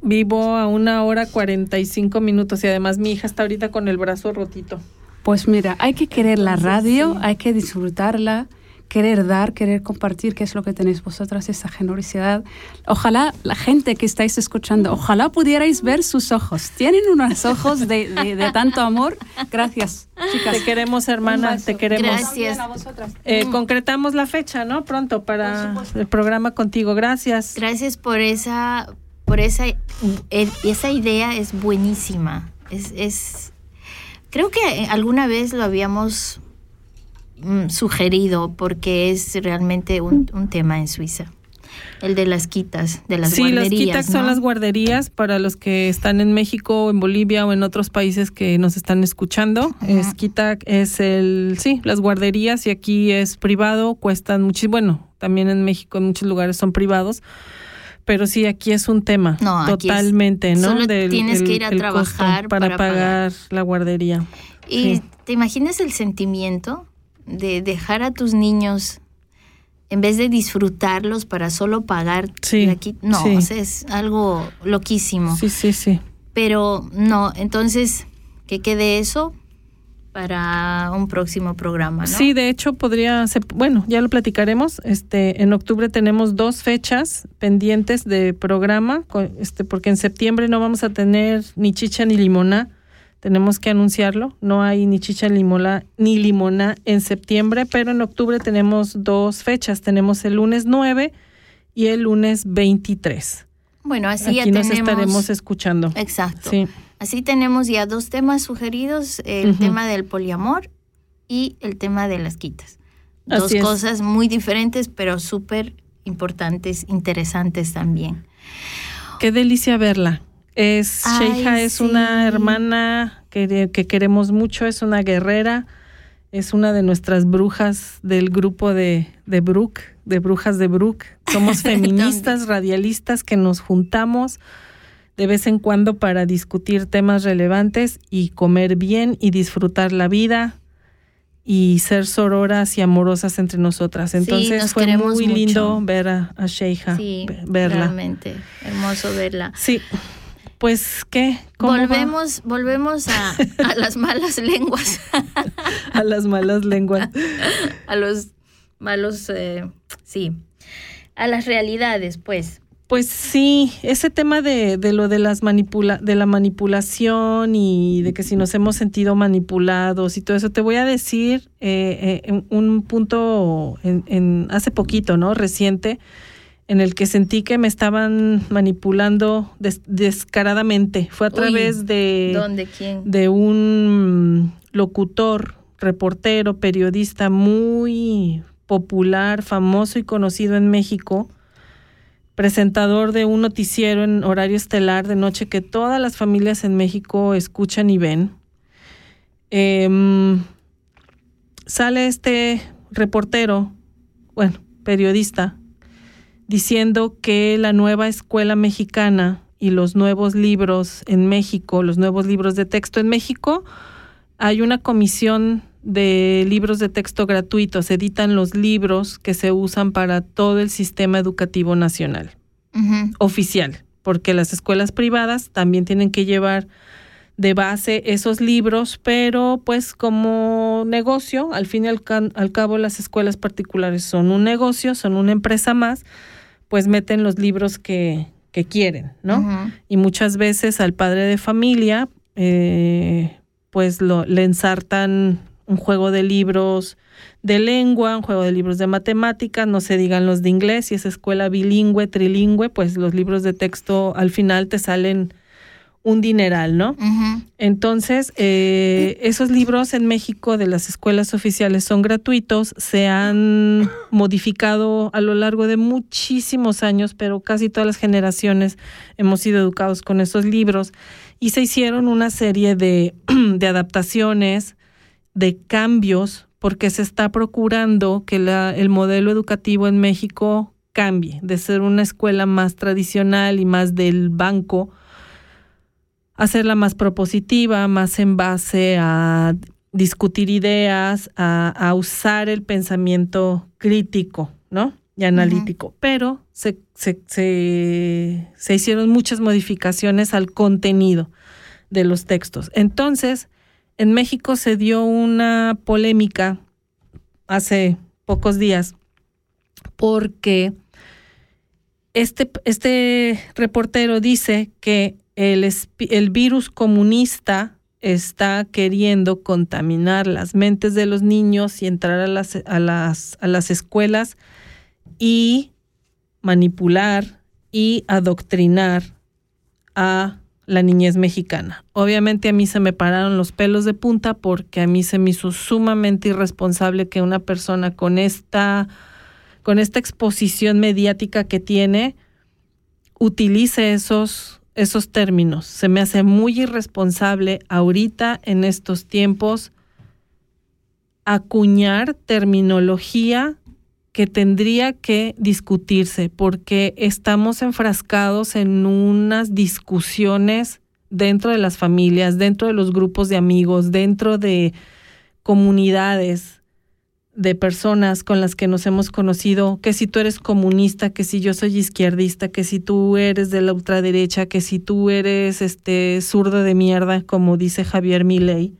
Vivo a una hora 45 minutos y además mi hija está ahorita con el brazo rotito. Pues mira, hay que querer la radio, sí. hay que disfrutarla, querer dar, querer compartir, que es lo que tenéis vosotras, esa generosidad. Ojalá la gente que estáis escuchando, ojalá pudierais ver sus ojos. Tienen unos ojos de, de- de tanto amor. Gracias, chicas. Te queremos, hermana, Un beso. te queremos. Gracias. Eh, Mm. concretamos la fecha, ¿no? Pronto para el programa contigo. Gracias. Gracias por esa, por esa, eh, esa idea es buenísima. Es, es, creo que alguna vez lo habíamos mm, sugerido porque es realmente un, un tema en Suiza. El de las quitas, de las sí, las guarderías. quitas son las guarderías para los que están en México, en Bolivia o en otros países que nos están escuchando. Ajá. Es quita es el sí, las guarderías y aquí es privado, cuestan mucho, bueno, también en México en muchos lugares son privados. Pero sí, aquí es un tema No, aquí es- totalmente, ¿no? solo tienes que ir a trabajar para, para pagar la guardería. Y Sí. te imaginas el sentimiento de dejar a tus niños en vez de disfrutarlos para solo pagar Sí, No, sí. o sea, es algo loquísimo. Sí, sí, sí. Pero no, entonces que quede eso para un próximo programa, ¿no? Sí, de hecho podría ser, bueno, ya lo platicaremos. Este, en octubre tenemos dos fechas pendientes de programa, este, porque en septiembre no vamos a tener ni chicha ni limoná. Tenemos que anunciarlo. No hay ni chicha ni limoná, ni limoná en septiembre, pero en octubre tenemos dos fechas. Tenemos el lunes 9 y el lunes 23. Bueno, así ya Aquí nos tenemos. estaremos escuchando. Exacto. Sí. Así tenemos ya dos temas sugeridos, el tema del poliamor y el tema de las quitas. Dos cosas muy diferentes, pero súper importantes, interesantes también. Qué delicia verla. Es Ay, Sheija es sí. una hermana que, que queremos mucho, es una guerrera, es una de nuestras brujas del grupo de, de Brook, de brujas de Brook. Somos feministas, radialistas que nos juntamos de vez en cuando para discutir temas relevantes y comer bien y disfrutar la vida y ser sororas y amorosas entre nosotras. Entonces fue muy mucho. lindo ver a, a Sheija, Sí, ve- verla. realmente hermoso verla. Sí, pues qué. Volvemos, volvemos a, a las malas lenguas, a las malas lenguas. a los malos, eh, sí, a las realidades, pues. Pues sí, ese tema de, de lo de las manipula de la manipulación y de que si nos hemos sentido manipulados y todo eso, te voy a decir eh, eh, un un punto en, en- hace poquito, ¿no? Reciente, en el que sentí que me estaban manipulando des- descaradamente. Fue a Uy, través de ¿Dónde? ¿Quién? de un locutor, reportero, periodista muy popular, famoso y conocido en México, presentador de un noticiero en horario estelar de noche que todas las familias en México escuchan y ven. Em, sale este reportero, bueno, periodista, diciendo que la nueva escuela mexicana y los nuevos libros en México, los nuevos libros de texto en México, hay una comisión de libros de texto gratuitos, se editan los libros que se usan para todo el sistema educativo nacional oficial, porque las escuelas privadas también tienen que llevar de base esos libros, pero pues como negocio, al fin y al, al cabo las escuelas particulares son un negocio, son una empresa más, pues meten los libros que, que quieren, ¿no? Y muchas veces al padre de familia, eh, pues lo, le ensartan un juego de libros de lengua, un juego de libros de matemáticas, no se digan los de inglés, si es escuela bilingüe, trilingüe, pues los libros de texto al final te salen un dineral, ¿no? Entonces, eh, esos libros en México de las escuelas oficiales son gratuitos, se han modificado a lo largo de muchísimos años, pero casi todas las generaciones hemos sido educados con esos libros y se hicieron una serie de, de adaptaciones, de cambios, porque se está procurando que la- el modelo educativo en México cambie, de ser una escuela más tradicional y más del banco, hacerla más propositiva, más en base a discutir ideas, a, a usar el pensamiento crítico, ¿no? Y analítico. Pero se, se, se, se hicieron muchas modificaciones al contenido de los textos. Entonces, en México se dio una polémica hace pocos días porque este, este reportero dice que el, virus comunista está queriendo contaminar las mentes de los niños y entrar a las, a las, a las escuelas y manipular y adoctrinar a la niñez mexicana. Obviamente a mí se me pararon los pelos de punta porque a mí se me hizo sumamente irresponsable que una persona con esta con esta exposición mediática que tiene utilice esos esos términos. Se me hace muy irresponsable ahorita en estos tiempos acuñar terminología que tendría que discutirse porque estamos enfrascados en unas discusiones dentro de las familias, dentro de los grupos de amigos, dentro de comunidades de personas con las que nos hemos conocido, que si tú eres comunista, que si yo soy izquierdista, que si tú eres de la ultraderecha, que si tú eres este zurdo de mierda, como dice Javier Milei.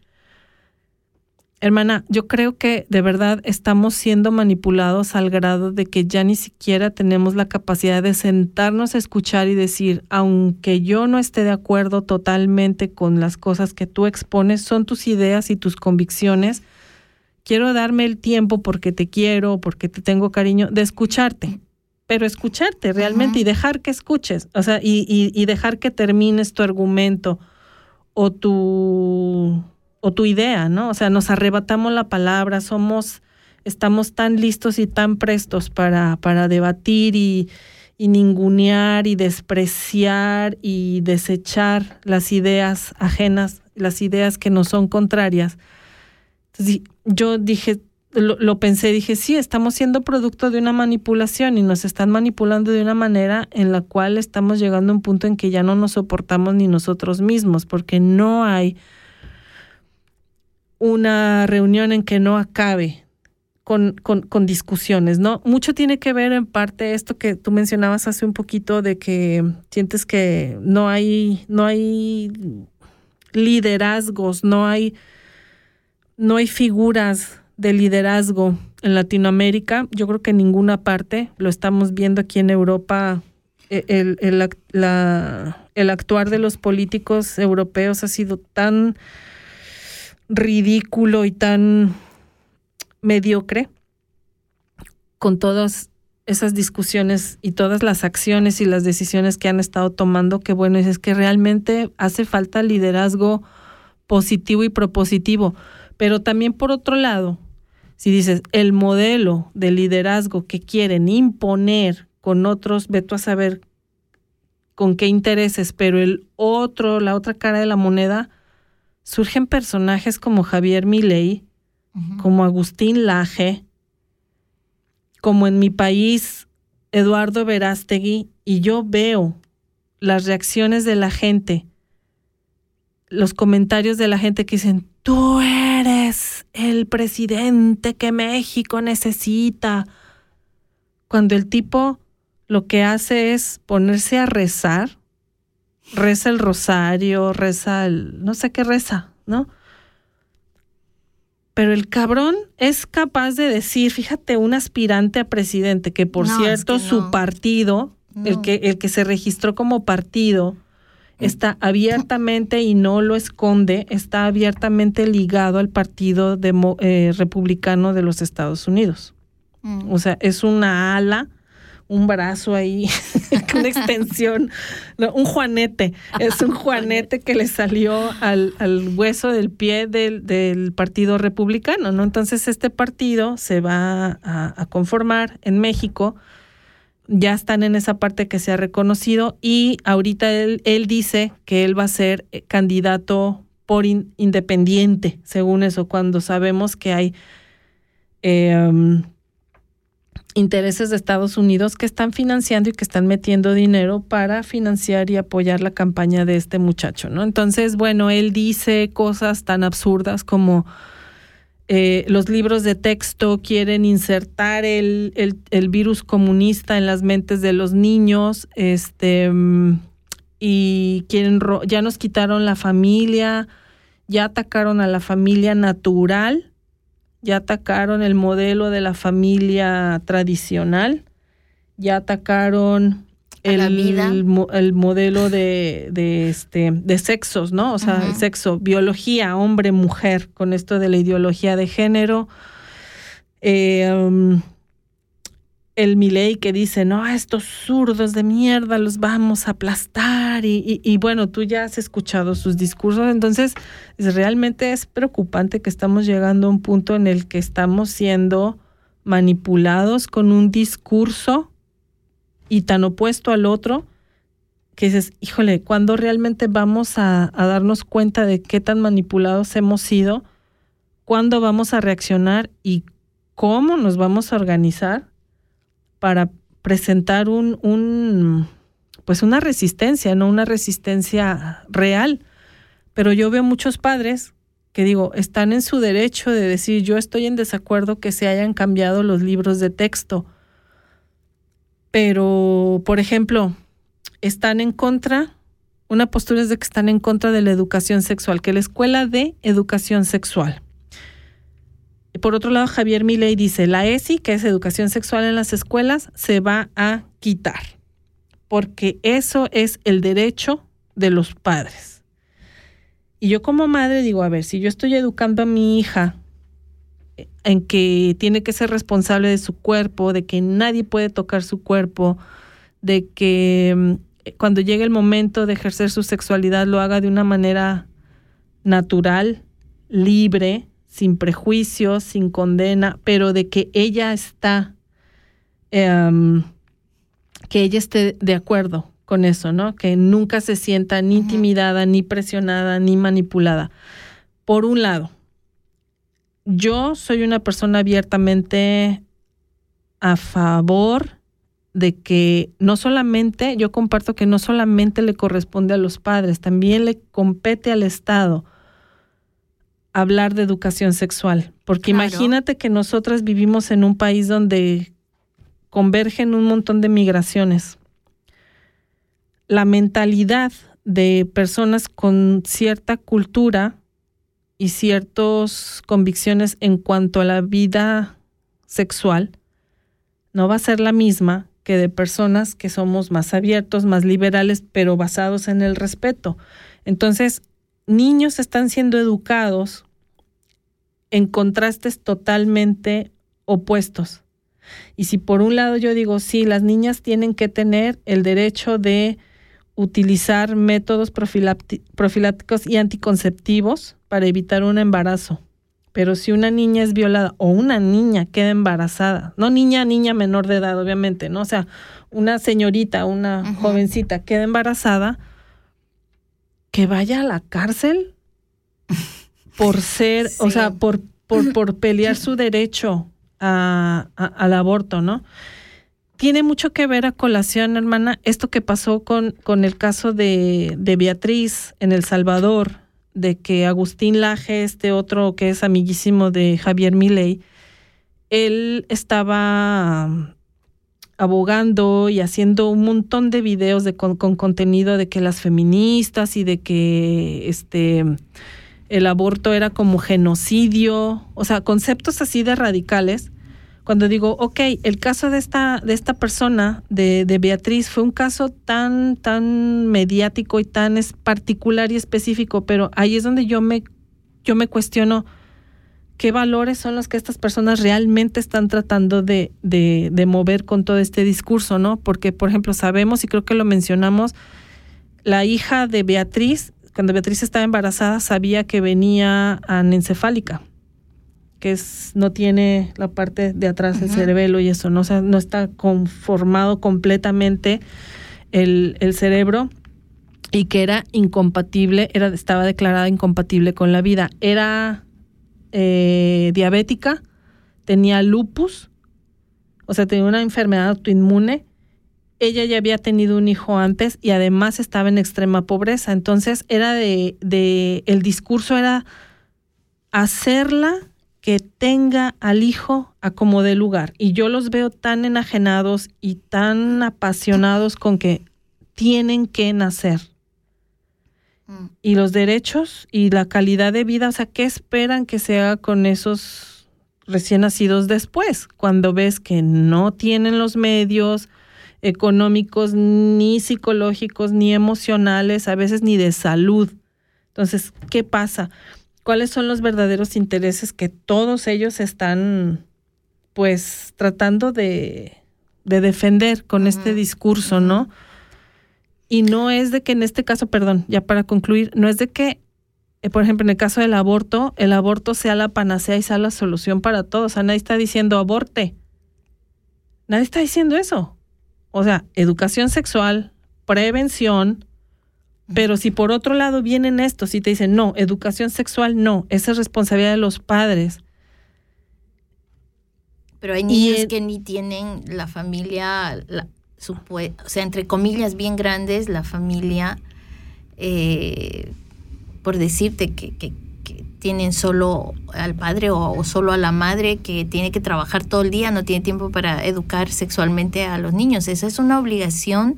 Hermana, yo creo que de verdad estamos siendo manipulados al grado de que ya ni siquiera tenemos la capacidad de sentarnos a escuchar y decir, aunque yo no esté de acuerdo totalmente con las cosas que tú expones, son tus ideas y tus convicciones, quiero darme el tiempo porque te quiero, porque te tengo cariño, de escucharte. pero escucharte realmente y dejar que escuches, o sea, y, y, dejar que termines tu argumento o tu, o tu idea, ¿no? O sea, nos arrebatamos la palabra, somos, estamos tan listos y tan prestos para, para debatir y, y ningunear y despreciar y desechar las ideas ajenas, las ideas que nos son contrarias. Entonces, yo dije, lo, pensé, dije, sí, estamos siendo producto de una manipulación y nos están manipulando de una manera en la cual estamos llegando a un punto en que ya no nos soportamos ni nosotros mismos, porque no hay una reunión en que no acabe con, con, con, discusiones, ¿no? Mucho tiene que ver en parte esto que tú mencionabas hace un poquito de que sientes que no hay, no hay liderazgos, no hay, no hay figuras de liderazgo en Latinoamérica, yo creo que en ninguna parte, lo estamos viendo aquí en Europa, e, el, actuar de los políticos europeos ha sido tan ridículo y tan mediocre con todas esas discusiones y todas las acciones y las decisiones que han estado tomando, que bueno, es que realmente hace falta liderazgo positivo y propositivo. Pero también por otro lado, si dices, el modelo de liderazgo que quieren imponer con otros, ve tú a saber con qué intereses, pero el otro, la otra cara de la moneda, surgen personajes como Javier Milei, como Agustín Laje, como en mi país Eduardo Verástegui, y yo veo las reacciones de la gente, los comentarios de la gente que dicen, tú eres el presidente que México necesita. Cuando el tipo lo que hace es ponerse a rezar, reza el rosario, reza el, no sé qué reza, ¿no? Pero el cabrón es capaz de decir, fíjate, un aspirante a presidente, que por cierto su partido, el, que, el que se registró como partido, está abiertamente y no lo esconde, está abiertamente ligado al Partido eh, Republicano de los Estados Unidos. Mm. O sea, es una ala, un brazo ahí, una extensión, un juanete, es un juanete que le salió al, hueso del pie del, Partido Republicano, ¿no? Entonces este partido se va a conformar en México ya están en esa parte que se ha reconocido y ahorita él, él dice que él va a ser eh, candidato por independiente, según eso, cuando sabemos que hay em, intereses de Estados Unidos que están financiando y que están metiendo dinero para financiar y apoyar la campaña de este muchacho, ¿no? Entonces, bueno, él dice cosas tan absurdas como eh, los libros de texto quieren insertar el, el, virus comunista en las mentes de los niños, este, y quieren, ya nos quitaron la familia, ya atacaron a la familia natural, ya atacaron el modelo de la familia tradicional, ya atacaron el, el modelo de, de, este, de sexos, ¿no? O sea, el sexo, biología, hombre, mujer, con esto de la ideología de género. Eh, um, el Milei que dice, no, estos zurdos de mierda los vamos a aplastar. Y, y, bueno, tú ya has escuchado sus discursos, entonces realmente es preocupante que estamos llegando a un punto en el que estamos siendo manipulados con un discurso y tan opuesto al otro que dices, híjole, ¿cuándo realmente vamos a, darnos cuenta de qué tan manipulados hemos sido? ¿Cuándo vamos a reaccionar y cómo nos vamos a organizar para presentar un, un pues una resistencia, no una resistencia real? Pero yo veo muchos padres que digo, están en su derecho de decir, yo estoy en desacuerdo que se hayan cambiado los libros de texto pero, por ejemplo, están en contra, una postura es de que están en contra de la educación sexual, que la escuela de educación sexual. Por otro lado, Javier Milei dice, la ESI, que es educación sexual en las escuelas, se va a quitar, porque eso es el derecho de los padres. Y yo como madre digo, a ver, si yo estoy educando a mi hija en que tiene que ser responsable de su cuerpo, de que nadie puede tocar su cuerpo, de que mm, cuando llegue el momento de ejercer su sexualidad lo haga de una manera natural, libre, sin prejuicios, sin condena, pero de que ella está, em, que ella esté de acuerdo con eso, ¿no? Que nunca se sienta ni intimidada, ni presionada, ni manipulada. Por un lado, yo soy una persona abiertamente a favor de que no solamente, yo comparto que no solamente le corresponde a los padres, también le compete al Estado hablar de educación sexual. Porque imagínate que nosotras vivimos en un país donde convergen un montón de migraciones. La mentalidad de personas con cierta cultura y ciertas convicciones en cuanto a la vida sexual no va a ser la misma que de personas que somos más abiertos, más liberales, pero basados en el respeto. Entonces, niños están siendo educados en contrastes totalmente opuestos. Y si por un lado yo digo, sí, las niñas tienen que tener el derecho de utilizar métodos profilácticos y anticonceptivos para evitar un embarazo. Pero si una niña es violada o una niña queda embarazada, no niña, niña menor de edad, obviamente, ¿no? O sea, una señorita, una jovencita queda embarazada, que vaya a la cárcel por ser, o sea, por, por, por pelear su derecho a, al aborto, ¿no? Tiene mucho que ver a colación, hermana, esto que pasó con, con el caso de, de Beatriz en El Salvador, de que Agustín Laje, este otro que es amiguísimo de Javier Milei, él estaba abogando y haciendo un montón de videos de, con, con, contenido de que las feministas y de que este el aborto era como genocidio, o sea, conceptos así de radicales. Cuando digo, ok, el caso de esta, de esta persona, de, de Beatriz, fue un caso tan, tan mediático y tan particular y específico, pero ahí es donde yo me, yo me cuestiono qué valores son los que estas personas realmente están tratando de, de, de mover con todo este discurso, ¿no? Porque, por ejemplo, sabemos, y creo que lo mencionamos, la hija de Beatriz cuando Beatriz estaba embarazada sabía que venía anencefálica, que es, no tiene la parte de atrás del cerebelo y eso, ¿no? no está conformado completamente el, cerebro y que era incompatible, era, estaba declarada incompatible con la vida. Era eh, diabética, tenía lupus, o sea, tenía una enfermedad autoinmune ella ya había tenido un hijo antes y además estaba en extrema pobreza. Entonces era de, de el discurso era hacerla que tenga al hijo a como de lugar. Y yo los veo tan enajenados y tan apasionados con que tienen que nacer. Mm. Y los derechos y la calidad de vida, o sea, ¿qué esperan que se haga con esos recién nacidos después? Cuando ves que no tienen los medios, económicos, ni psicológicos, ni emocionales, a veces ni de salud. Entonces, ¿qué pasa? ¿Cuáles son los verdaderos intereses que todos ellos están, pues, tratando de, de defender con este discurso, ¿no? Y no es de que en este caso, perdón, ya para concluir, no es de que, eh, por ejemplo, en el caso del aborto, el aborto sea la panacea y sea la solución para todos. O sea, nadie está diciendo aborte. Nadie está diciendo eso. O sea, educación sexual, prevención, pero si por otro lado vienen estos y te dicen, no, educación sexual no, esa es responsabilidad de los padres. Pero hay niños que ni tienen la familia, la, o sea, entre comillas bien grandes, la familia, eh, por decirte que, que, tienen solo al padre o, solo a la madre que tiene que trabajar todo el día, no tiene tiempo para educar sexualmente a los niños. Esa es una obligación,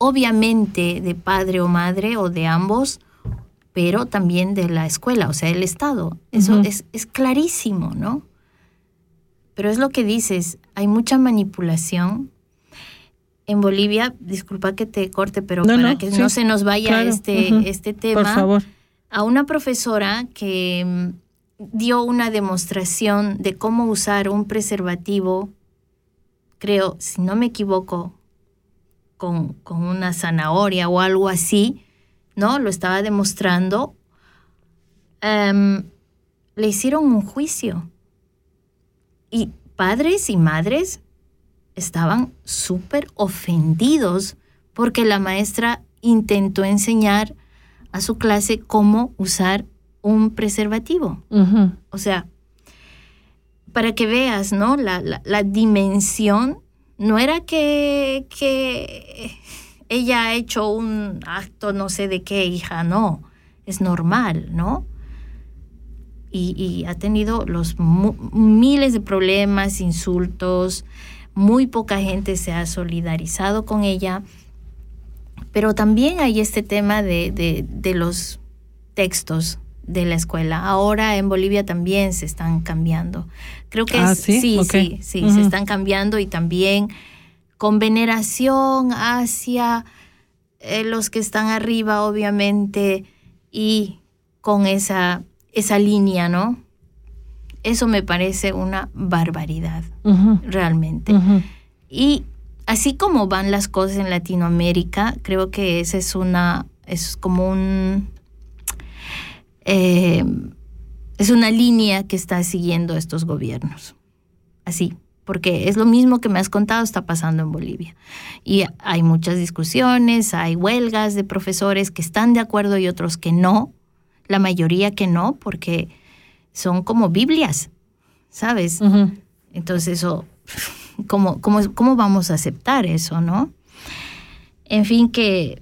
obviamente, de padre o madre o de ambos, pero también de la escuela, o sea, el Estado. Eso es, es clarísimo, ¿no? Pero es lo que dices, hay mucha manipulación. En Bolivia, disculpa que te corte, pero para que no se nos vaya este, este tema. Por favor a una profesora que mm, dio una demostración de cómo usar un preservativo, creo, si no me equivoco, con, con una zanahoria o algo así, ¿no? Lo estaba demostrando. Em, le hicieron un juicio. Y padres y madres estaban súper ofendidos porque la maestra intentó enseñar a su clase cómo usar un preservativo. O sea, para que veas, ¿no? La, la- la dimensión no era que, que ella ha hecho un acto no sé de qué, hija, no. Es normal, ¿no? Y, y ha tenido los miles de problemas, insultos, muy poca gente se ha solidarizado con ella, pero también hay este tema de, de- de los textos de la escuela. Ahora en Bolivia también se están cambiando. Creo que Ah, es- ¿sí? sí, sí, sí, se están cambiando y también con veneración hacia eh, los que están arriba, obviamente, y con esa, esa línea, ¿no? Eso me parece una barbaridad, realmente. Y así como van las cosas en Latinoamérica, creo que esa es una, es como un, eh, es una línea que está siguiendo estos gobiernos. Así, porque es lo mismo que me has contado está pasando en Bolivia. Y hay muchas discusiones, hay huelgas de profesores que están de acuerdo y otros que no, la mayoría que no, porque son como Biblias, ¿sabes? Entonces, eso, ¿cómo, cómo, cómo vamos a aceptar eso, no? En fin, que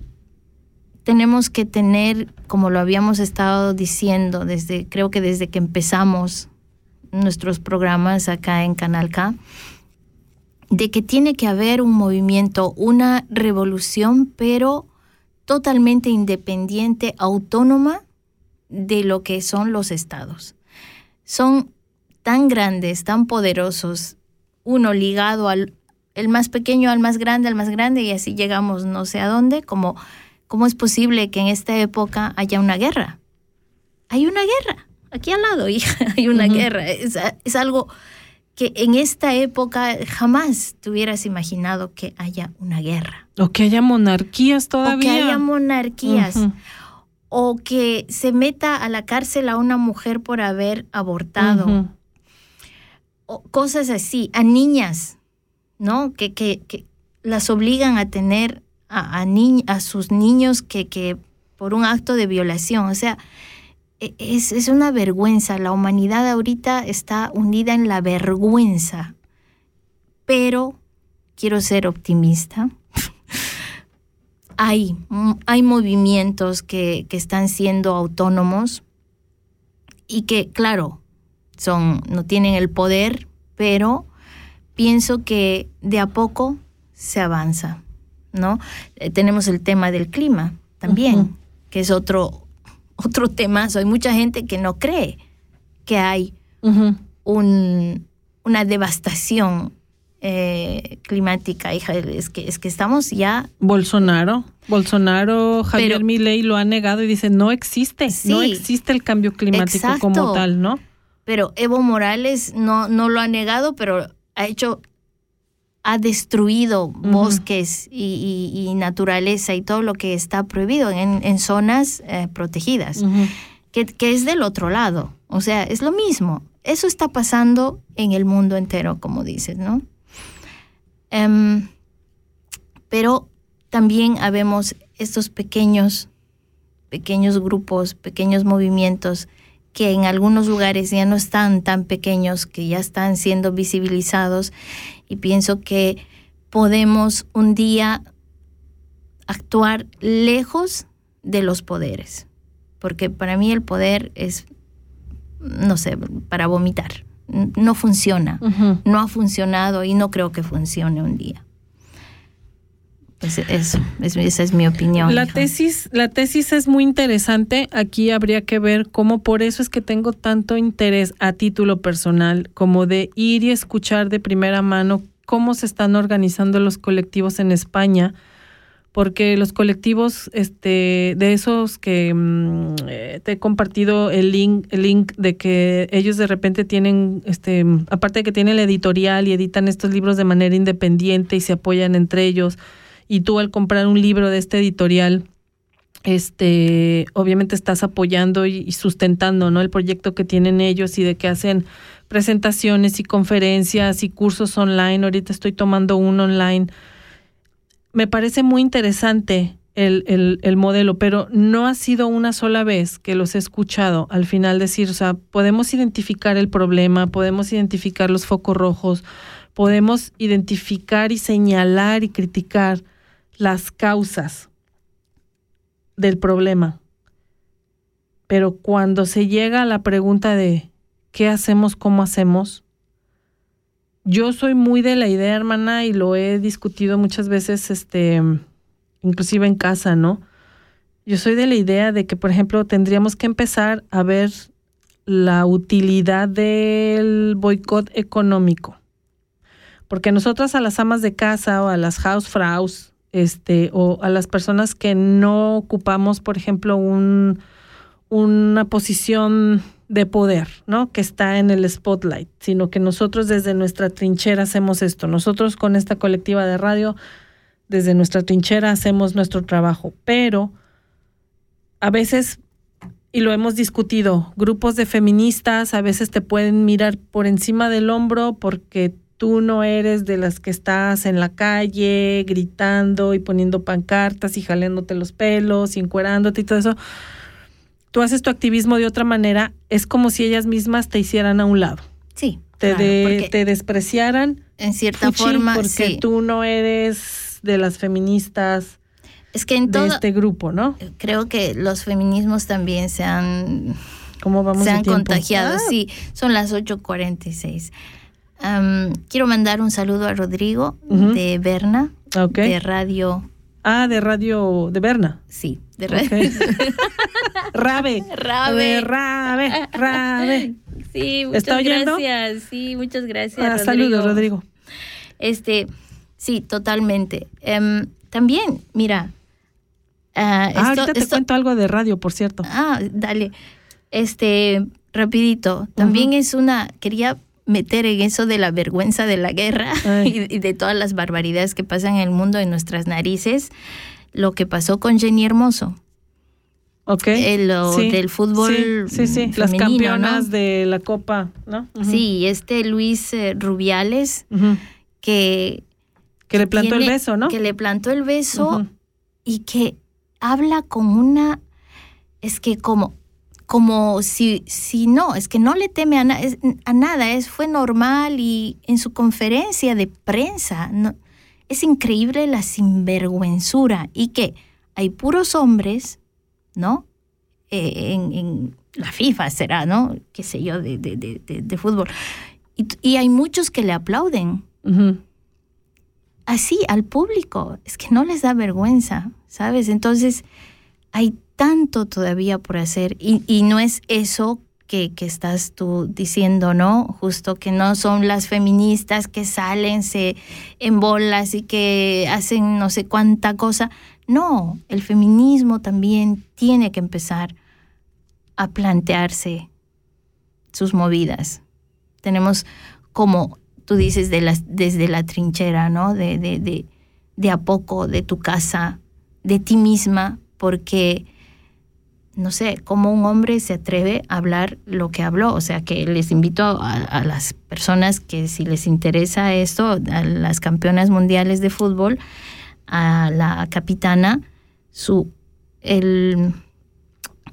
tenemos que tener, como lo habíamos estado diciendo desde, creo que desde que empezamos nuestros programas acá en Canal K, de que tiene que haber un movimiento, una revolución, pero totalmente independiente, autónoma de lo que son los estados. Son tan grandes, tan poderosos, uno ligado al el más pequeño al más grande, al más grande, y así llegamos no sé a dónde, como cómo es posible que en esta época haya una guerra. Hay una guerra, aquí al lado, hija, hay una guerra. Es, es algo que en esta época jamás te hubieras imaginado que haya una guerra. O que haya monarquías O todavía. que haya monarquías. O que se meta a la cárcel a una mujer por haber abortado. O cosas así, a niñas, ¿no? Que, que, que las obligan a tener a, a, ni- a sus niños que, que por un acto de violación. O sea, e- es, es una vergüenza. La humanidad ahorita está hundida en la vergüenza. Pero quiero ser optimista. hay, mm, hay movimientos que, que están siendo autónomos y que, claro, son, no tienen el poder, pero pienso que de a poco se avanza, ¿no? Eh, tenemos el tema del clima también, que es otro, otro temazo. Hay mucha gente que no cree que hay un, una devastación eh, climática, hija, es que, es que estamos ya Bolsonaro. Bolsonaro, Javier Pero- Milei lo ha negado y dice, no existe, no existe el cambio climático Exacto. como tal, ¿no? Pero Evo Morales no, no lo ha negado, pero ha hecho, ha destruido bosques y, y- y naturaleza y todo lo que está prohibido en, en zonas eh, protegidas, que es del otro lado. O sea, es lo mismo. Eso está pasando en el mundo entero, como dices, ¿no? Em, pero también habemos estos pequeños, pequeños grupos, pequeños movimientos que en algunos lugares ya no están tan pequeños, que ya están siendo visibilizados y pienso que podemos un día actuar lejos de los poderes, porque para mí el poder es, no sé, para vomitar, no funciona, no ha funcionado y no creo que funcione un día. Pues eso, es- esa es mi opinión. La hija. tesis, la tesis es muy interesante. Aquí habría que ver cómo por eso es que tengo tanto interés a título personal, como de ir y escuchar de primera mano cómo se están organizando los colectivos en España, porque los colectivos este, de esos que mm, eh, te he compartido el link, el link de que ellos de repente tienen, este, aparte de que tienen la editorial y editan estos libros de manera independiente y se apoyan entre ellos, y tú al comprar un libro de este editorial, este, obviamente estás apoyando y, sustentando, ¿no? El proyecto que tienen ellos y de que hacen presentaciones y conferencias y cursos online. Ahorita estoy tomando uno online me parece muy interesante el, el, modelo, pero no ha sido una sola vez que los he escuchado al final decir, o sea, podemos identificar el problema, podemos identificar los focos rojos, podemos identificar y señalar y criticar las causas del problema. Pero cuando se llega a la pregunta de ¿qué hacemos? ¿Cómo hacemos? yo soy muy de la idea, hermana, y lo he discutido muchas veces, este, inclusive en casa, ¿no? Yo soy de la idea de que, por ejemplo, tendríamos que empezar a ver la utilidad del boicot económico. Porque nosotras a las amas de casa o a las housefraus, este, o a las personas que no ocupamos, por ejemplo, un, una posición de poder, ¿no? Que está en el spotlight, sino que nosotros desde nuestra trinchera hacemos esto. Nosotros con esta colectiva de radio, desde nuestra trinchera hacemos nuestro trabajo, pero a veces, y lo hemos discutido, grupos de feministas a veces te pueden mirar por encima del hombro porque tú no eres de las que estás en la calle gritando y poniendo pancartas y jalándote los pelos y encuerándote y todo eso tú haces tu activismo de otra manera, es como si ellas mismas te hicieran a un lado. Sí. Te, te despreciaran. En cierta forma, porque tú no eres de las feministas es que en de este grupo, ¿no? Creo que los feminismos también se han, ¿Cómo vamos se han contagiado. Ah. Sí, son las 8.46. quiero mandar un saludo a Rodrigo de Berna, de Radio. Ah, de Radio de Berna. Sí, de radio. Rabe. Rabe. Rabe. Rabe. Sí, muchas ¿Está gracias. Sí, muchas gracias. Ah, saludos, Rodrigo. Este, sí, totalmente. Em, también, mira. ah, ah ahorita te cuento algo de radio, por cierto. Ah, dale. Este, rapidito. También es una, quería meter en eso de la vergüenza de la guerra y, y, de todas las barbaridades que pasan en el mundo en nuestras narices lo que pasó con Jenny Hermoso. Ok. Eh, lo del fútbol. Sí, sí, las campeonas de la Copa, ¿no? Sí, este Luis eh, Rubiales, que. Que le plantó el beso, ¿no? Que le plantó el beso y que habla con una. Es que como. Como si, si no, es que no le teme a, a nada, es, fue normal y en su conferencia de prensa, no, es increíble la sinvergüenzura y que hay puros hombres, ¿no? Eh, en, la FIFA será, ¿no? Qué sé yo, de, de, de, de fútbol. Y, hay muchos que le aplauden. Así, al público. Es que no les da vergüenza, ¿sabes? Entonces, hay tanto todavía por hacer y, y no es eso que, estás tú diciendo, ¿no? Justo que no son las feministas que salen se, en bolas y que hacen no sé cuánta cosa. No, el feminismo también tiene que empezar a plantearse sus movidas. Tenemos como tú dices de las, desde la trinchera, ¿no? De, de, de, de a poco, de tu casa, de ti misma, porque no sé, cómo un hombre se atreve a hablar lo que habló. O sea, que les invito a, las personas que si les interesa esto, a las campeonas mundiales de fútbol, a la capitana, su, el,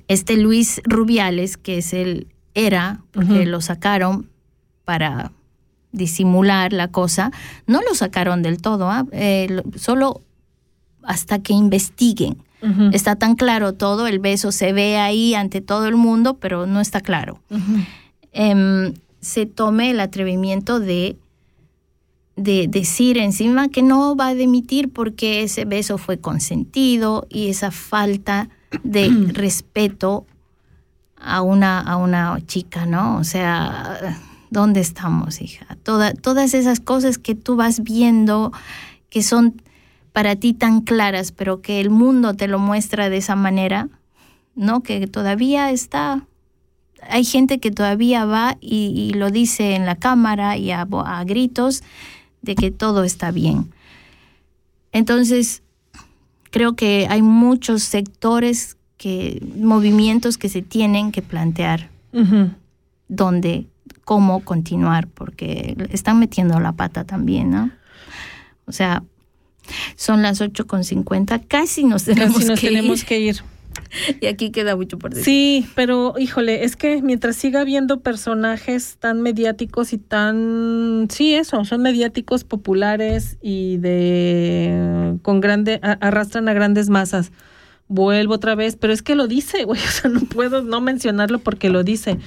este Luis Rubiales, que es el, era, porque lo sacaron para disimular la cosa, no lo sacaron del todo, ¿ah? eh, solo hasta que investiguen. Está tan claro todo, el beso se ve ahí ante todo el mundo, pero no está claro. Em, se tome el atrevimiento de, de decir encima que no va a demitir porque ese beso fue consentido y esa falta de respeto a una, a una chica, ¿no? O sea, ¿dónde estamos, hija? todas esas cosas que tú vas viendo que son para ti tan claras, pero que el mundo te lo muestra de esa manera, ¿no? Que todavía está, hay gente que todavía va y, y lo dice en la cámara y a, a gritos de que todo está bien. Entonces, creo que hay muchos sectores que, movimientos que se tienen que plantear Ujú. dónde, cómo continuar, porque están metiendo la pata también, ¿no? O sea, son las 8.50, casi nos tenemos, Casi nos que, tenemos ir, que ir. y aquí queda mucho por decir. Sí, pero híjole, es que mientras siga habiendo personajes tan mediáticos y tan, sí, eso, son mediáticos populares y de con grande arrastran a grandes masas. Vuelvo otra vez, pero es que lo dice, güey, o sea, no puedo no mencionarlo porque lo dice.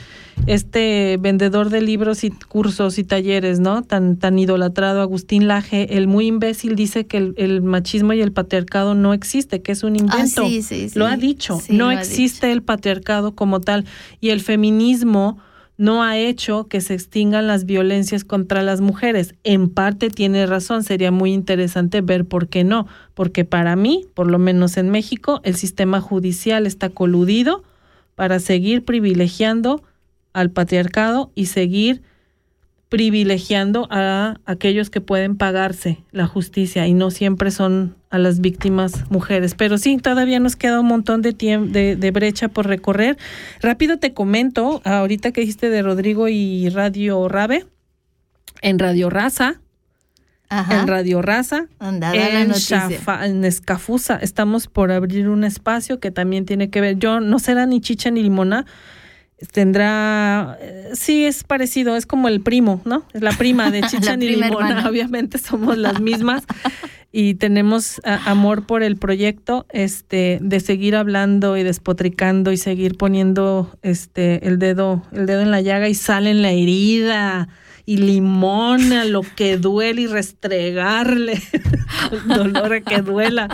Este vendedor de libros y cursos y talleres, ¿no? Tan tan idolatrado Agustín Laje, el muy imbécil dice que el, el machismo y el patriarcado no existe, que es un Ah, invento. sí, sí, sí. Lo ha dicho, no existe el patriarcado como tal y el feminismo no ha hecho que se extingan las violencias contra las mujeres. En parte tiene razón, sería muy interesante ver por qué no, porque para mí, por lo menos en México, el sistema judicial está coludido para seguir privilegiando al patriarcado y seguir privilegiando a aquellos que pueden pagarse la justicia y no siempre son a las víctimas mujeres. Pero sí, todavía nos queda un montón de, de, de brecha por recorrer. Rápido te comento, ahorita que dijiste de Rodrigo y Radio Rabe, en Radio Raza, Ajá. en Radio Raza, Anda, da la en. Shafa- en Escafusa, estamos por abrir un espacio que también tiene que ver, yo no será ni chicha ni limona, tendrá, eh, sí es parecido, es como el primo, ¿no? Es la prima de chicha La ni prima limona, hermana. obviamente somos las mismas y tenemos a- amor por el proyecto, este, de seguir hablando y despotricando y seguir poniendo este el dedo, el dedo en la llaga y sale en la herida y limón a lo que duele y restregarle el dolor a que duela.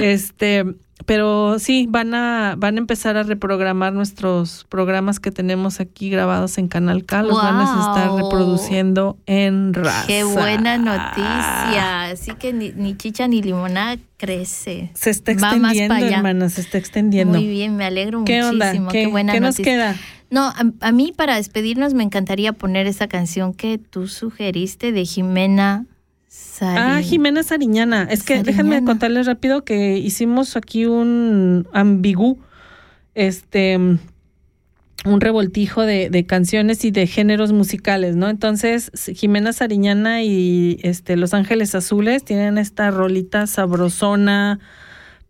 Este, pero sí, van a, van a empezar a reprogramar nuestros programas que tenemos aquí grabados en Canal K, los van a estar reproduciendo en raza. Qué buena noticia. Así que ni, ni chicha ni limonada crece. Se está extendiendo, hermana, se está extendiendo. Muy bien, me alegro ¿Qué muchísimo. onda? Qué, ¿Qué, buena qué nos noticia. queda? No, a, a mí para despedirnos me encantaría poner esa canción que tú sugeriste de Jimena Sari. Ah, Jimena Sariñana. Es que déjenme contarles rápido que hicimos aquí un ambigú, este, un revoltijo de, de canciones y de géneros musicales, ¿no? Entonces, Jimena Sariñana y este Los Ángeles Azules tienen esta rolita sabrosona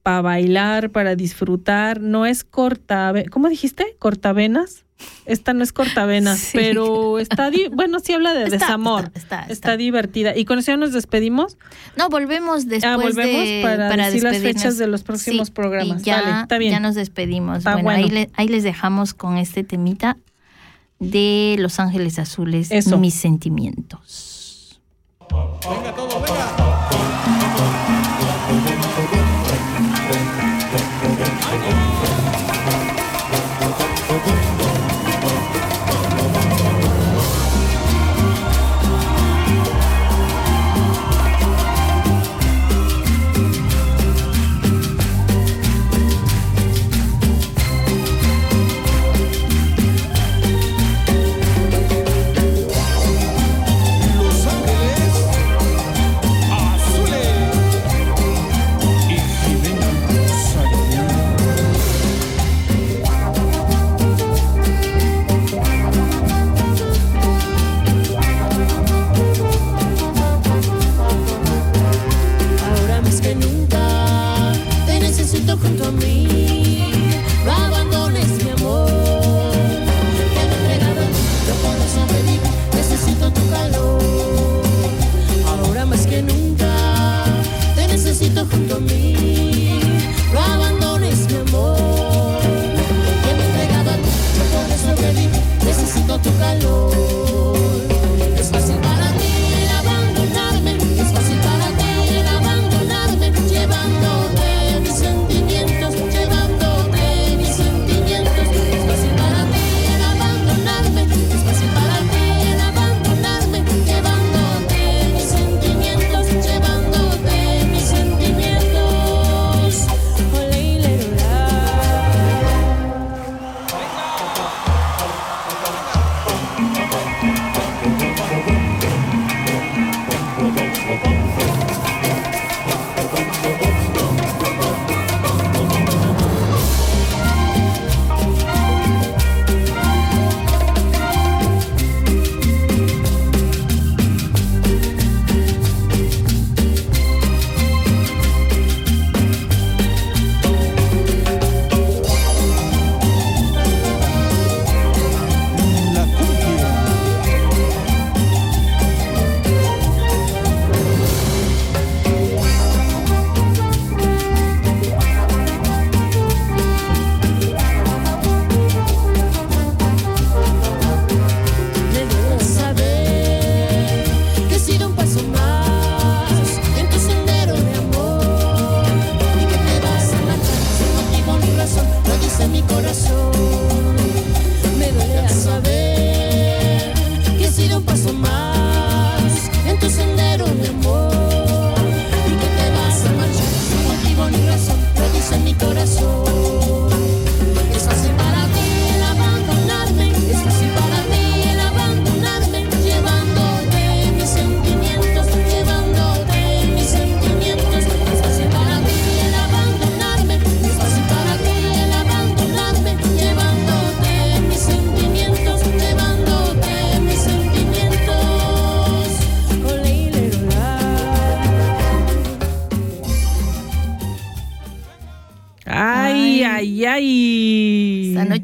para bailar, para disfrutar. No es corta, ¿cómo dijiste? Cortavenas. Esta no es cortavenas, Sí. pero está, di- bueno, sí habla de Está, desamor. está, está, Está está. divertida. Y con eso ya nos despedimos. No, volvemos después ah, volvemos de, para, decir las fechas de los próximos Sí, programas. y ya, Vale, está bien. ya nos despedimos. Está bueno, Ahí, bueno. le- ahí les dejamos con este temita de Los Ángeles Azules, Eso. mis sentimientos. Los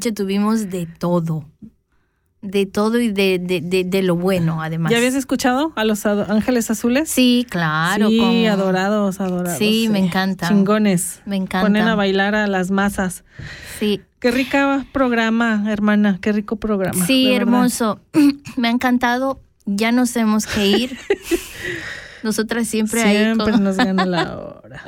noche tuvimos de todo. De todo y de, de, de, de lo bueno, además. ¿Ya habías escuchado a los ángeles azules? Sí, claro. Sí, adorados, adorados. Sí, me encanta. Chingones. Me encanta. Ponen a bailar a las masas. Sí, Qué rica programa, hermana. Qué rico programa. sí, hermoso. me ha encantado. Ya nos tenemos que ir. Nosotras siempre, ahí Siempre con- nos gana la hora.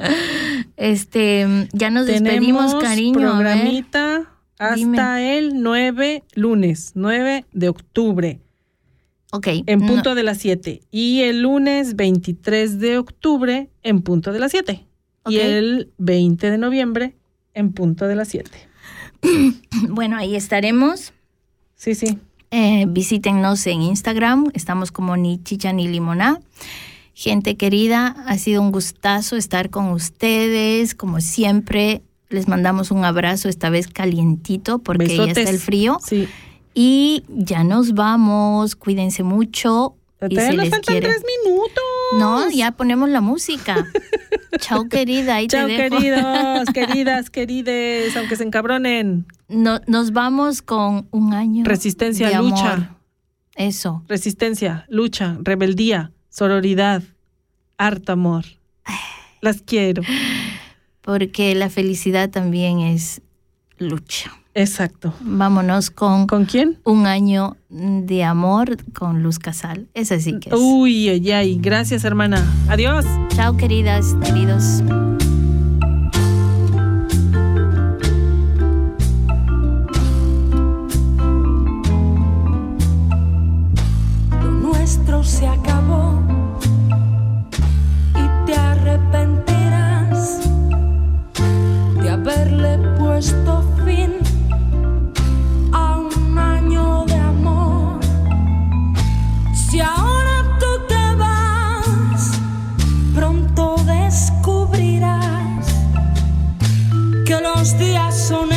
Este, ya nos despedimos, cariño. a ver. Hasta Dime. el 9 lunes, 9 de octubre, Ok. en no- punto de las 7. Y el lunes 23 de octubre, en punto de las 7. Y Ok. el 20 de noviembre, en punto de las 7. Bueno, ahí estaremos. Sí, sí. Eh, visítennos en Instagram. Estamos como ni chicha ni limoná. Gente querida, ha sido un gustazo estar con ustedes. Como siempre, les mandamos un abrazo, esta vez calientito, porque ya está el frío. Sí. Y ya nos vamos. Cuídense mucho. Y se nos les faltan quiere. tres minutos. No, ya ponemos la música. Chao, querida. Ahí Chao, te dejo. queridos, queridas, querides, aunque se encabronen. No- nos vamos con un año. Resistencia, de lucha. amor. Eso. Resistencia, lucha, rebeldía, sororidad, harto amor. Las quiero. Porque la felicidad también es lucha. Exacto. Vámonos con ¿Con quién? un año de amor con Luz Casal. Esa sí que es. Uy, ay, ay. Gracias, hermana. Adiós. Chao, queridas, queridos. lo nuestro se acabó puesto fin a un año de amor. Si ahora tú te vas, pronto descubrirás que los días son